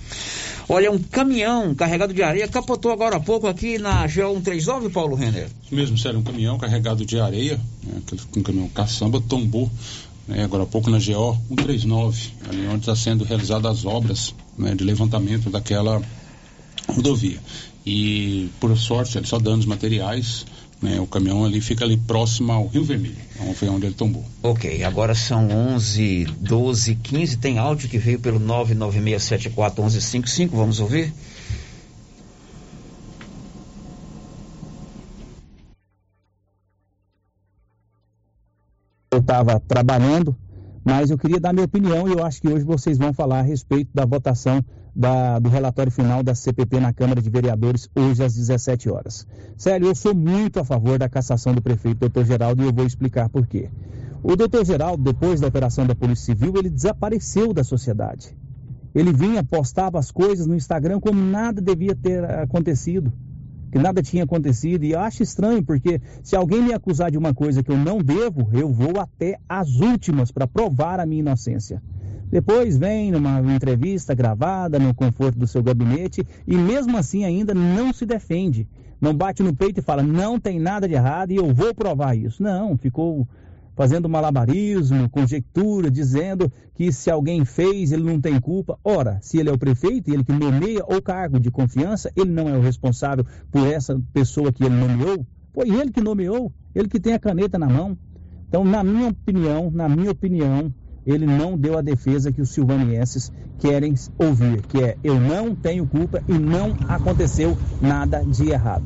Olha, um caminhão carregado de areia capotou agora há pouco aqui na GO139, Paulo Renner. Isso mesmo, sério, um caminhão carregado de areia, né, um caminhão caçamba, tombou né, agora há pouco na GO 139, ali onde está sendo realizadas as obras né, de levantamento daquela rodovia. E, por sorte, só danos materiais, né, o caminhão ali fica ali próximo ao Rio Vermelho, então foi onde ele tombou. Ok, agora são 11, 12, 15. Tem áudio que veio pelo 996741155. Vamos ouvir? eu estava trabalhando, mas eu queria dar minha opinião e eu acho que hoje vocês vão falar a respeito da votação da- do relatório final da CPP na Câmara de Vereadores hoje às 17 horas. Sério, eu sou muito a favor da cassação do prefeito doutor Geraldo e eu vou explicar por quê. O doutor Geraldo, depois da operação da Polícia Civil, ele desapareceu da sociedade. Ele vinha, postava as coisas no Instagram como nada devia ter acontecido que nada tinha acontecido. E acho estranho, porque se alguém me acusar de uma coisa que eu não devo, eu vou até as últimas para provar a minha inocência. Depois vem numa entrevista gravada no conforto do seu gabinete e mesmo assim ainda não se defende. Não bate no peito e fala, não tem nada de errado e eu vou provar isso. Não, ficou fazendo malabarismo, conjectura, dizendo que se alguém fez, ele não tem culpa. Ora, se ele é o prefeito, ele que nomeia o cargo de confiança, ele não é o responsável por essa pessoa que ele nomeou. Foi ele que nomeou, ele que tem a caneta na mão. Então, na minha opinião, na minha opinião, ele não deu a defesa que os silvanienses querem ouvir, que é eu não tenho culpa e não aconteceu nada de errado.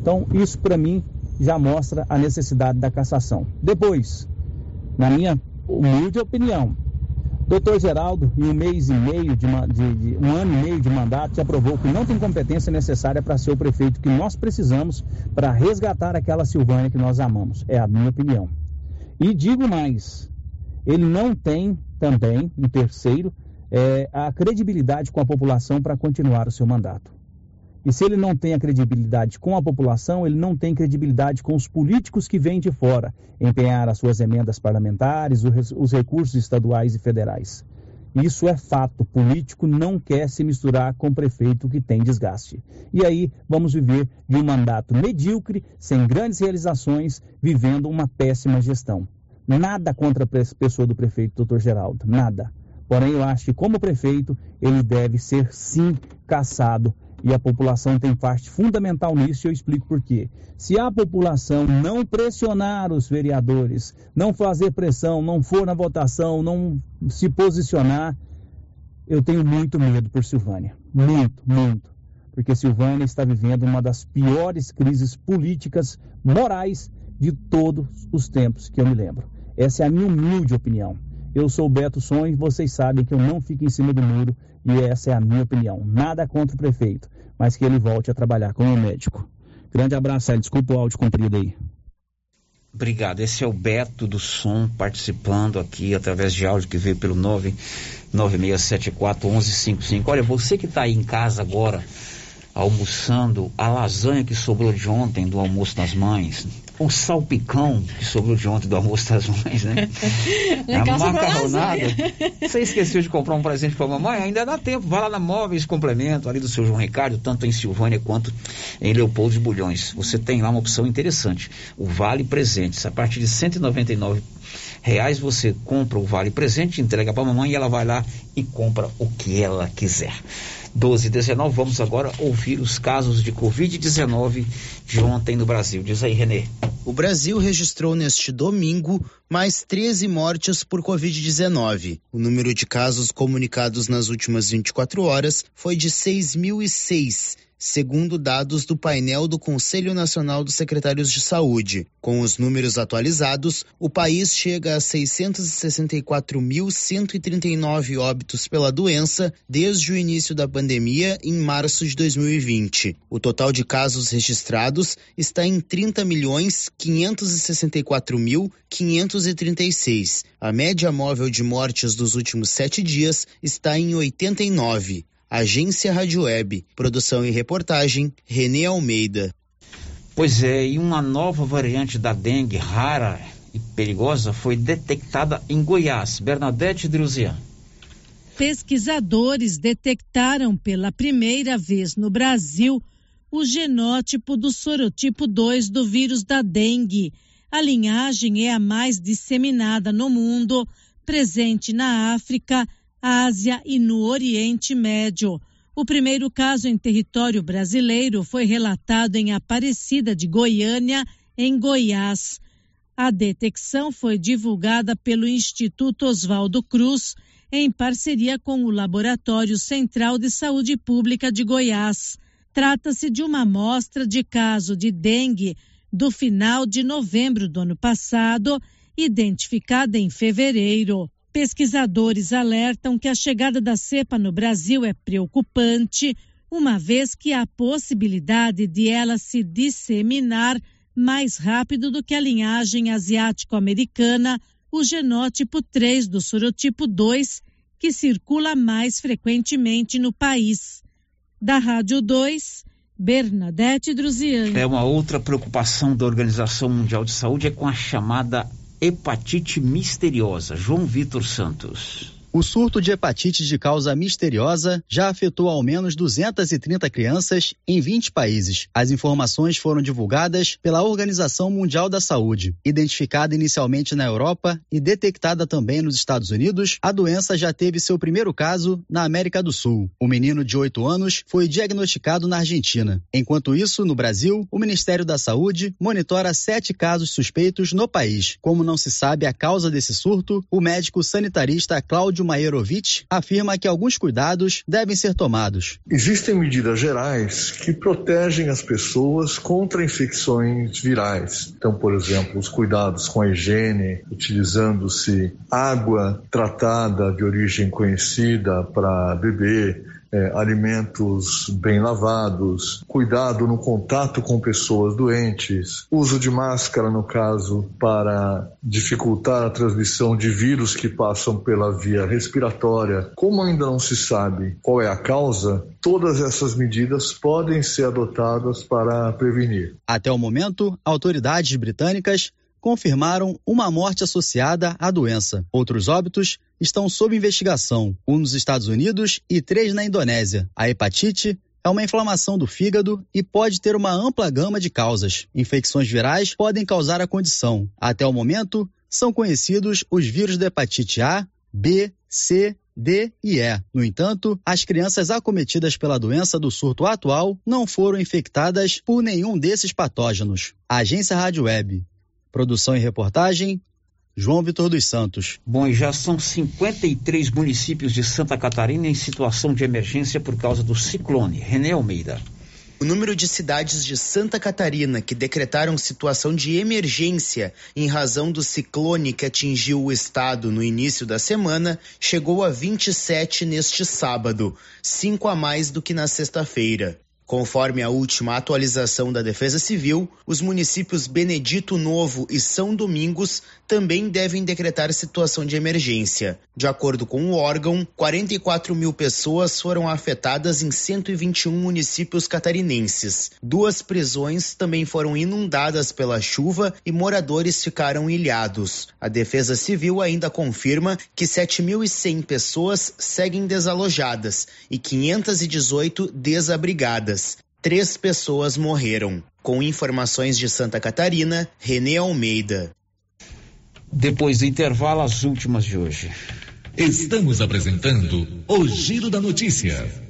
Então, isso para mim já mostra a necessidade da cassação. Depois, na minha humilde opinião, doutor Geraldo, em um mês e meio, de, de- de- um ano e meio de mandato, já provou que não tem competência necessária para ser o prefeito que nós precisamos para resgatar aquela Silvânia que nós amamos. É a minha opinião. E digo mais, ele não tem também, em terceiro, é, a credibilidade com a população para continuar o seu mandato. E se ele não tem a credibilidade com a população, ele não tem credibilidade com os políticos que vêm de fora, empenhar as suas emendas parlamentares, os recursos estaduais e federais. Isso é fato. O político não quer se misturar com o prefeito que tem desgaste. E aí vamos viver de um mandato medíocre, sem grandes realizações, vivendo uma péssima gestão. Nada contra a pessoa do prefeito, doutor Geraldo, nada. Porém, eu acho que, como prefeito, ele deve ser sim caçado e a população tem parte fundamental nisso e eu explico por quê. Se a população não pressionar os vereadores, não fazer pressão, não for na votação, não se posicionar, eu tenho muito medo por Silvânia. Muito, muito. Porque Silvânia está vivendo uma das piores crises políticas, morais de todos os tempos que eu me lembro. Essa é a minha humilde opinião. Eu sou o Beto Sonho vocês sabem que eu não fico em cima do muro e essa é a minha opinião. Nada contra o prefeito, mas que ele volte a trabalhar como médico. Grande abraço, Hélio. Desculpa o áudio comprido aí. Obrigado. Esse é o Beto do Som participando aqui através de áudio que veio pelo 996741155. Olha, você que está aí em casa agora almoçando a lasanha que sobrou de ontem do almoço das mães, o salpicão que sobrou de ontem do almoço das mães, né? a macarronada. Você esqueceu de comprar um presente para a mamãe? Ainda dá tempo. Vá lá na Móveis Complemento, ali do seu João Ricardo, tanto em Silvânia quanto em Leopoldo de Bulhões. Você tem lá uma opção interessante. O Vale Presentes. A partir de 199 reais você compra o Vale Presente, entrega para a mamãe e ela vai lá e compra o que ela quiser. 12 e 19. Vamos agora ouvir os casos de Covid-19 de ontem no Brasil. Diz aí, Renê. O Brasil registrou neste domingo mais 13 mortes por Covid-19. O número de casos comunicados nas últimas 24 horas foi de 6.006 segundo dados do painel do Conselho Nacional dos Secretários de Saúde. Com os números atualizados, o país chega a 664.139 óbitos pela doença desde o início da pandemia em março de 2020. O total de casos registrados está em 30 milhões 564 mil 536. A média móvel de mortes dos últimos sete dias está em 89. Agência Rádio Web, produção e reportagem, Renê Almeida. Pois é, e uma nova variante da dengue rara e perigosa foi detectada em Goiás. Bernadette Druzian. Pesquisadores detectaram pela primeira vez no Brasil o genótipo do sorotipo 2 do vírus da dengue. A linhagem é a mais disseminada no mundo, presente na África, Ásia e no Oriente Médio. O primeiro caso em território brasileiro foi relatado em Aparecida de Goiânia, em Goiás. A detecção foi divulgada pelo Instituto Oswaldo Cruz, em parceria com o Laboratório Central de Saúde Pública de Goiás. Trata-se de uma amostra de caso de dengue do final de novembro do ano passado, identificada em fevereiro. Pesquisadores alertam que a chegada da cepa no Brasil é preocupante, uma vez que há possibilidade de ela se disseminar mais rápido do que a linhagem asiático-americana, o genótipo 3 do sorotipo 2, que circula mais frequentemente no país. Da Rádio 2, Bernadette Druziani. É uma outra preocupação da Organização Mundial de Saúde é com a chamada hepatite misteriosa. João Vitor Santos. O surto de hepatite de causa misteriosa já afetou ao menos 230 crianças em 20 países. As informações foram divulgadas pela Organização Mundial da Saúde. Identificada inicialmente na Europa e detectada também nos Estados Unidos, a doença já teve seu primeiro caso na América do Sul. O menino de 8 anos foi diagnosticado na Argentina. Enquanto isso, no Brasil, o Ministério da Saúde monitora sete casos suspeitos no país. Como não se sabe a causa desse surto, o médico sanitarista Cláudio Maierovitch afirma que alguns cuidados devem ser tomados. Existem medidas gerais que protegem as pessoas contra infecções virais. Então, por exemplo, os cuidados com a higiene, utilizando-se água tratada de origem conhecida para beber, é, alimentos bem lavados, cuidado no contato com pessoas doentes, uso de máscara, no caso, para dificultar a transmissão de vírus que passam pela via respiratória. Como ainda não se sabe qual é a causa, todas essas medidas podem ser adotadas para prevenir. Até o momento, autoridades britânicas confirmaram uma morte associada à doença. Outros óbitos estão sob investigação, um nos Estados Unidos e três na Indonésia. A hepatite é uma inflamação do fígado e pode ter uma ampla gama de causas. Infecções virais podem causar a condição. Até o momento, são conhecidos os vírus da hepatite A, B, C, D e E. No entanto, as crianças acometidas pela doença do surto atual não foram infectadas por nenhum desses patógenos. Agência Rádio Web. Produção e reportagem, João Vitor dos Santos. Bom, e já são 53 municípios de Santa Catarina em situação de emergência por causa do ciclone. René Almeida. O número de cidades de Santa Catarina que decretaram situação de emergência em razão do ciclone que atingiu o estado no início da semana chegou a 27 neste sábado, cinco a mais do que na sexta-feira. Conforme a última atualização da Defesa Civil, os municípios Benedito Novo e São Domingos também devem decretar situação de emergência. De acordo com o órgão, 44 mil pessoas foram afetadas em 121 municípios catarinenses. Duas prisões também foram inundadas pela chuva e moradores ficaram ilhados. A Defesa Civil ainda confirma que 7.100 pessoas seguem desalojadas e 518 desabrigadas três pessoas morreram. Com informações de Santa Catarina, Renê Almeida. Depois do intervalo, as últimas de hoje. Estamos apresentando o Giro da Notícia.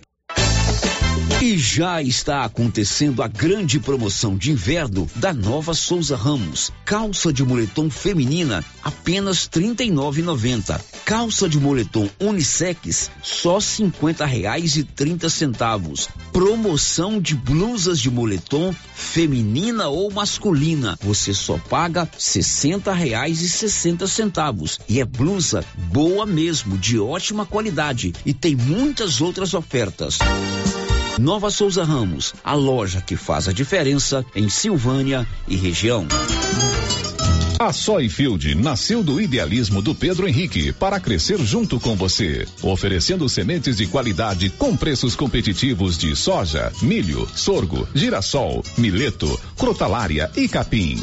E já está acontecendo a grande promoção de inverno da Nova Souza Ramos. Calça de moletom feminina apenas R$ 39,90. Calça de moletom unissex só 50 reais e 30 centavos. Promoção de blusas de moletom feminina ou masculina. Você só paga 60 reais e 60 centavos. E é blusa boa mesmo, de ótima qualidade. E tem muitas outras ofertas. Nova Souza Ramos, a loja que faz a diferença em Silvânia e região. A Soyfield nasceu do idealismo do Pedro Henrique para crescer junto com você, oferecendo sementes de qualidade com preços competitivos de soja, milho, sorgo, girassol, mileto, crotalária e capim.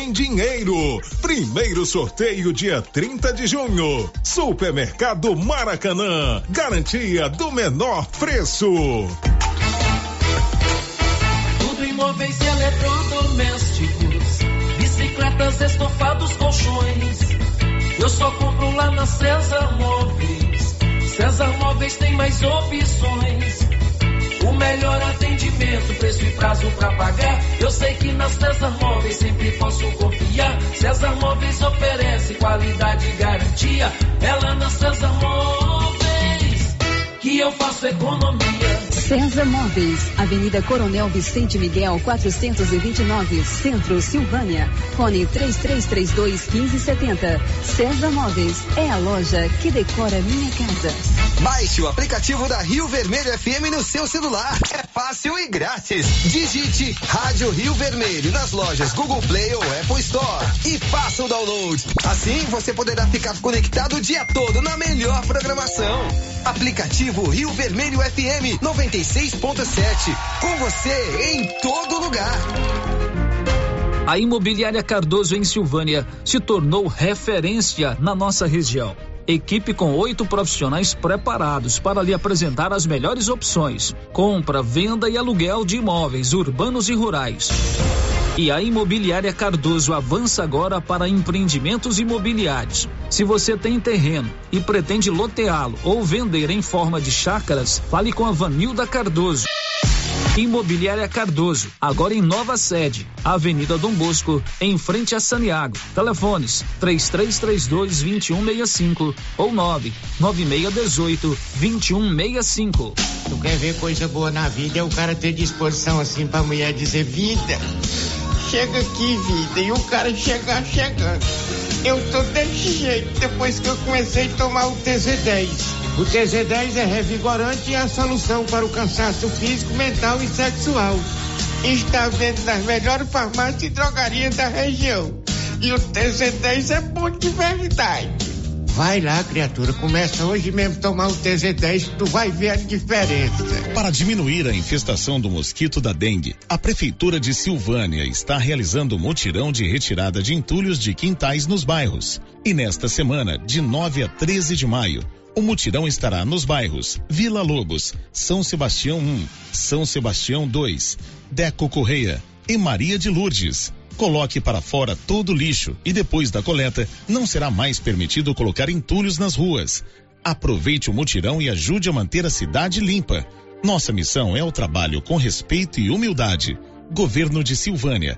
dinheiro. Primeiro sorteio dia 30 de junho. Supermercado Maracanã. Garantia do menor preço. Tudo imóveis e eletrodomésticos. Bicicletas, estofados, colchões. Eu só compro lá na César Móveis. César Móveis tem mais opções. O melhor atendimento, preço e prazo pra pagar. Eu sei que na César Móveis sempre posso confiar. César Móveis oferece qualidade e garantia. Ela na César Móveis que eu faço economia. César Móveis, Avenida Coronel Vicente Miguel, 429, Centro, Silvânia. Fone 3332 1570. César Móveis é a loja que decora minha casa. Baixe o aplicativo da Rio Vermelho FM no seu celular. É fácil e grátis. Digite Rádio Rio Vermelho nas lojas Google Play ou Apple Store e faça o download. Assim você poderá ficar conectado o dia todo na melhor programação. Aplicativo Rio Vermelho FM 96.7. Com você em todo lugar. A Imobiliária Cardoso em Silvânia se tornou referência na nossa região. Equipe com oito profissionais preparados para lhe apresentar as melhores opções: compra, venda e aluguel de imóveis urbanos e rurais. E a Imobiliária Cardoso avança agora para empreendimentos imobiliários. Se você tem terreno e pretende loteá-lo ou vender em forma de chácaras, fale com a Vanilda Cardoso. Imobiliária Cardoso, agora em nova sede, Avenida Dom Bosco, em frente a Saniago. Telefones: 3332 2165 ou 99618 2165. Tu quer ver coisa boa na vida? É o cara ter disposição assim pra mulher dizer vida. Chega aqui, vida, e o cara chegar chegando. Eu tô desse jeito depois que eu comecei a tomar o TZ10. O TZ10 é revigorante e a solução para o cansaço físico, mental e sexual. Está vendo nas melhores farmácias e drogarias da região. E o TZ10 é bom de verdade. Vai lá, criatura, começa hoje mesmo tomar o TZ10 que tu vai ver a diferença. Para diminuir a infestação do mosquito da dengue, a Prefeitura de Silvânia está realizando mutirão de retirada de entulhos de quintais nos bairros. E nesta semana, de 9 a 13 de maio, o mutirão estará nos bairros Vila Lobos, São Sebastião 1, São Sebastião 2, Deco Correia e Maria de Lourdes. Coloque para fora todo o lixo e depois da coleta não será mais permitido colocar entulhos nas ruas. Aproveite o mutirão e ajude a manter a cidade limpa. Nossa missão é o trabalho com respeito e humildade. Governo de Silvânia,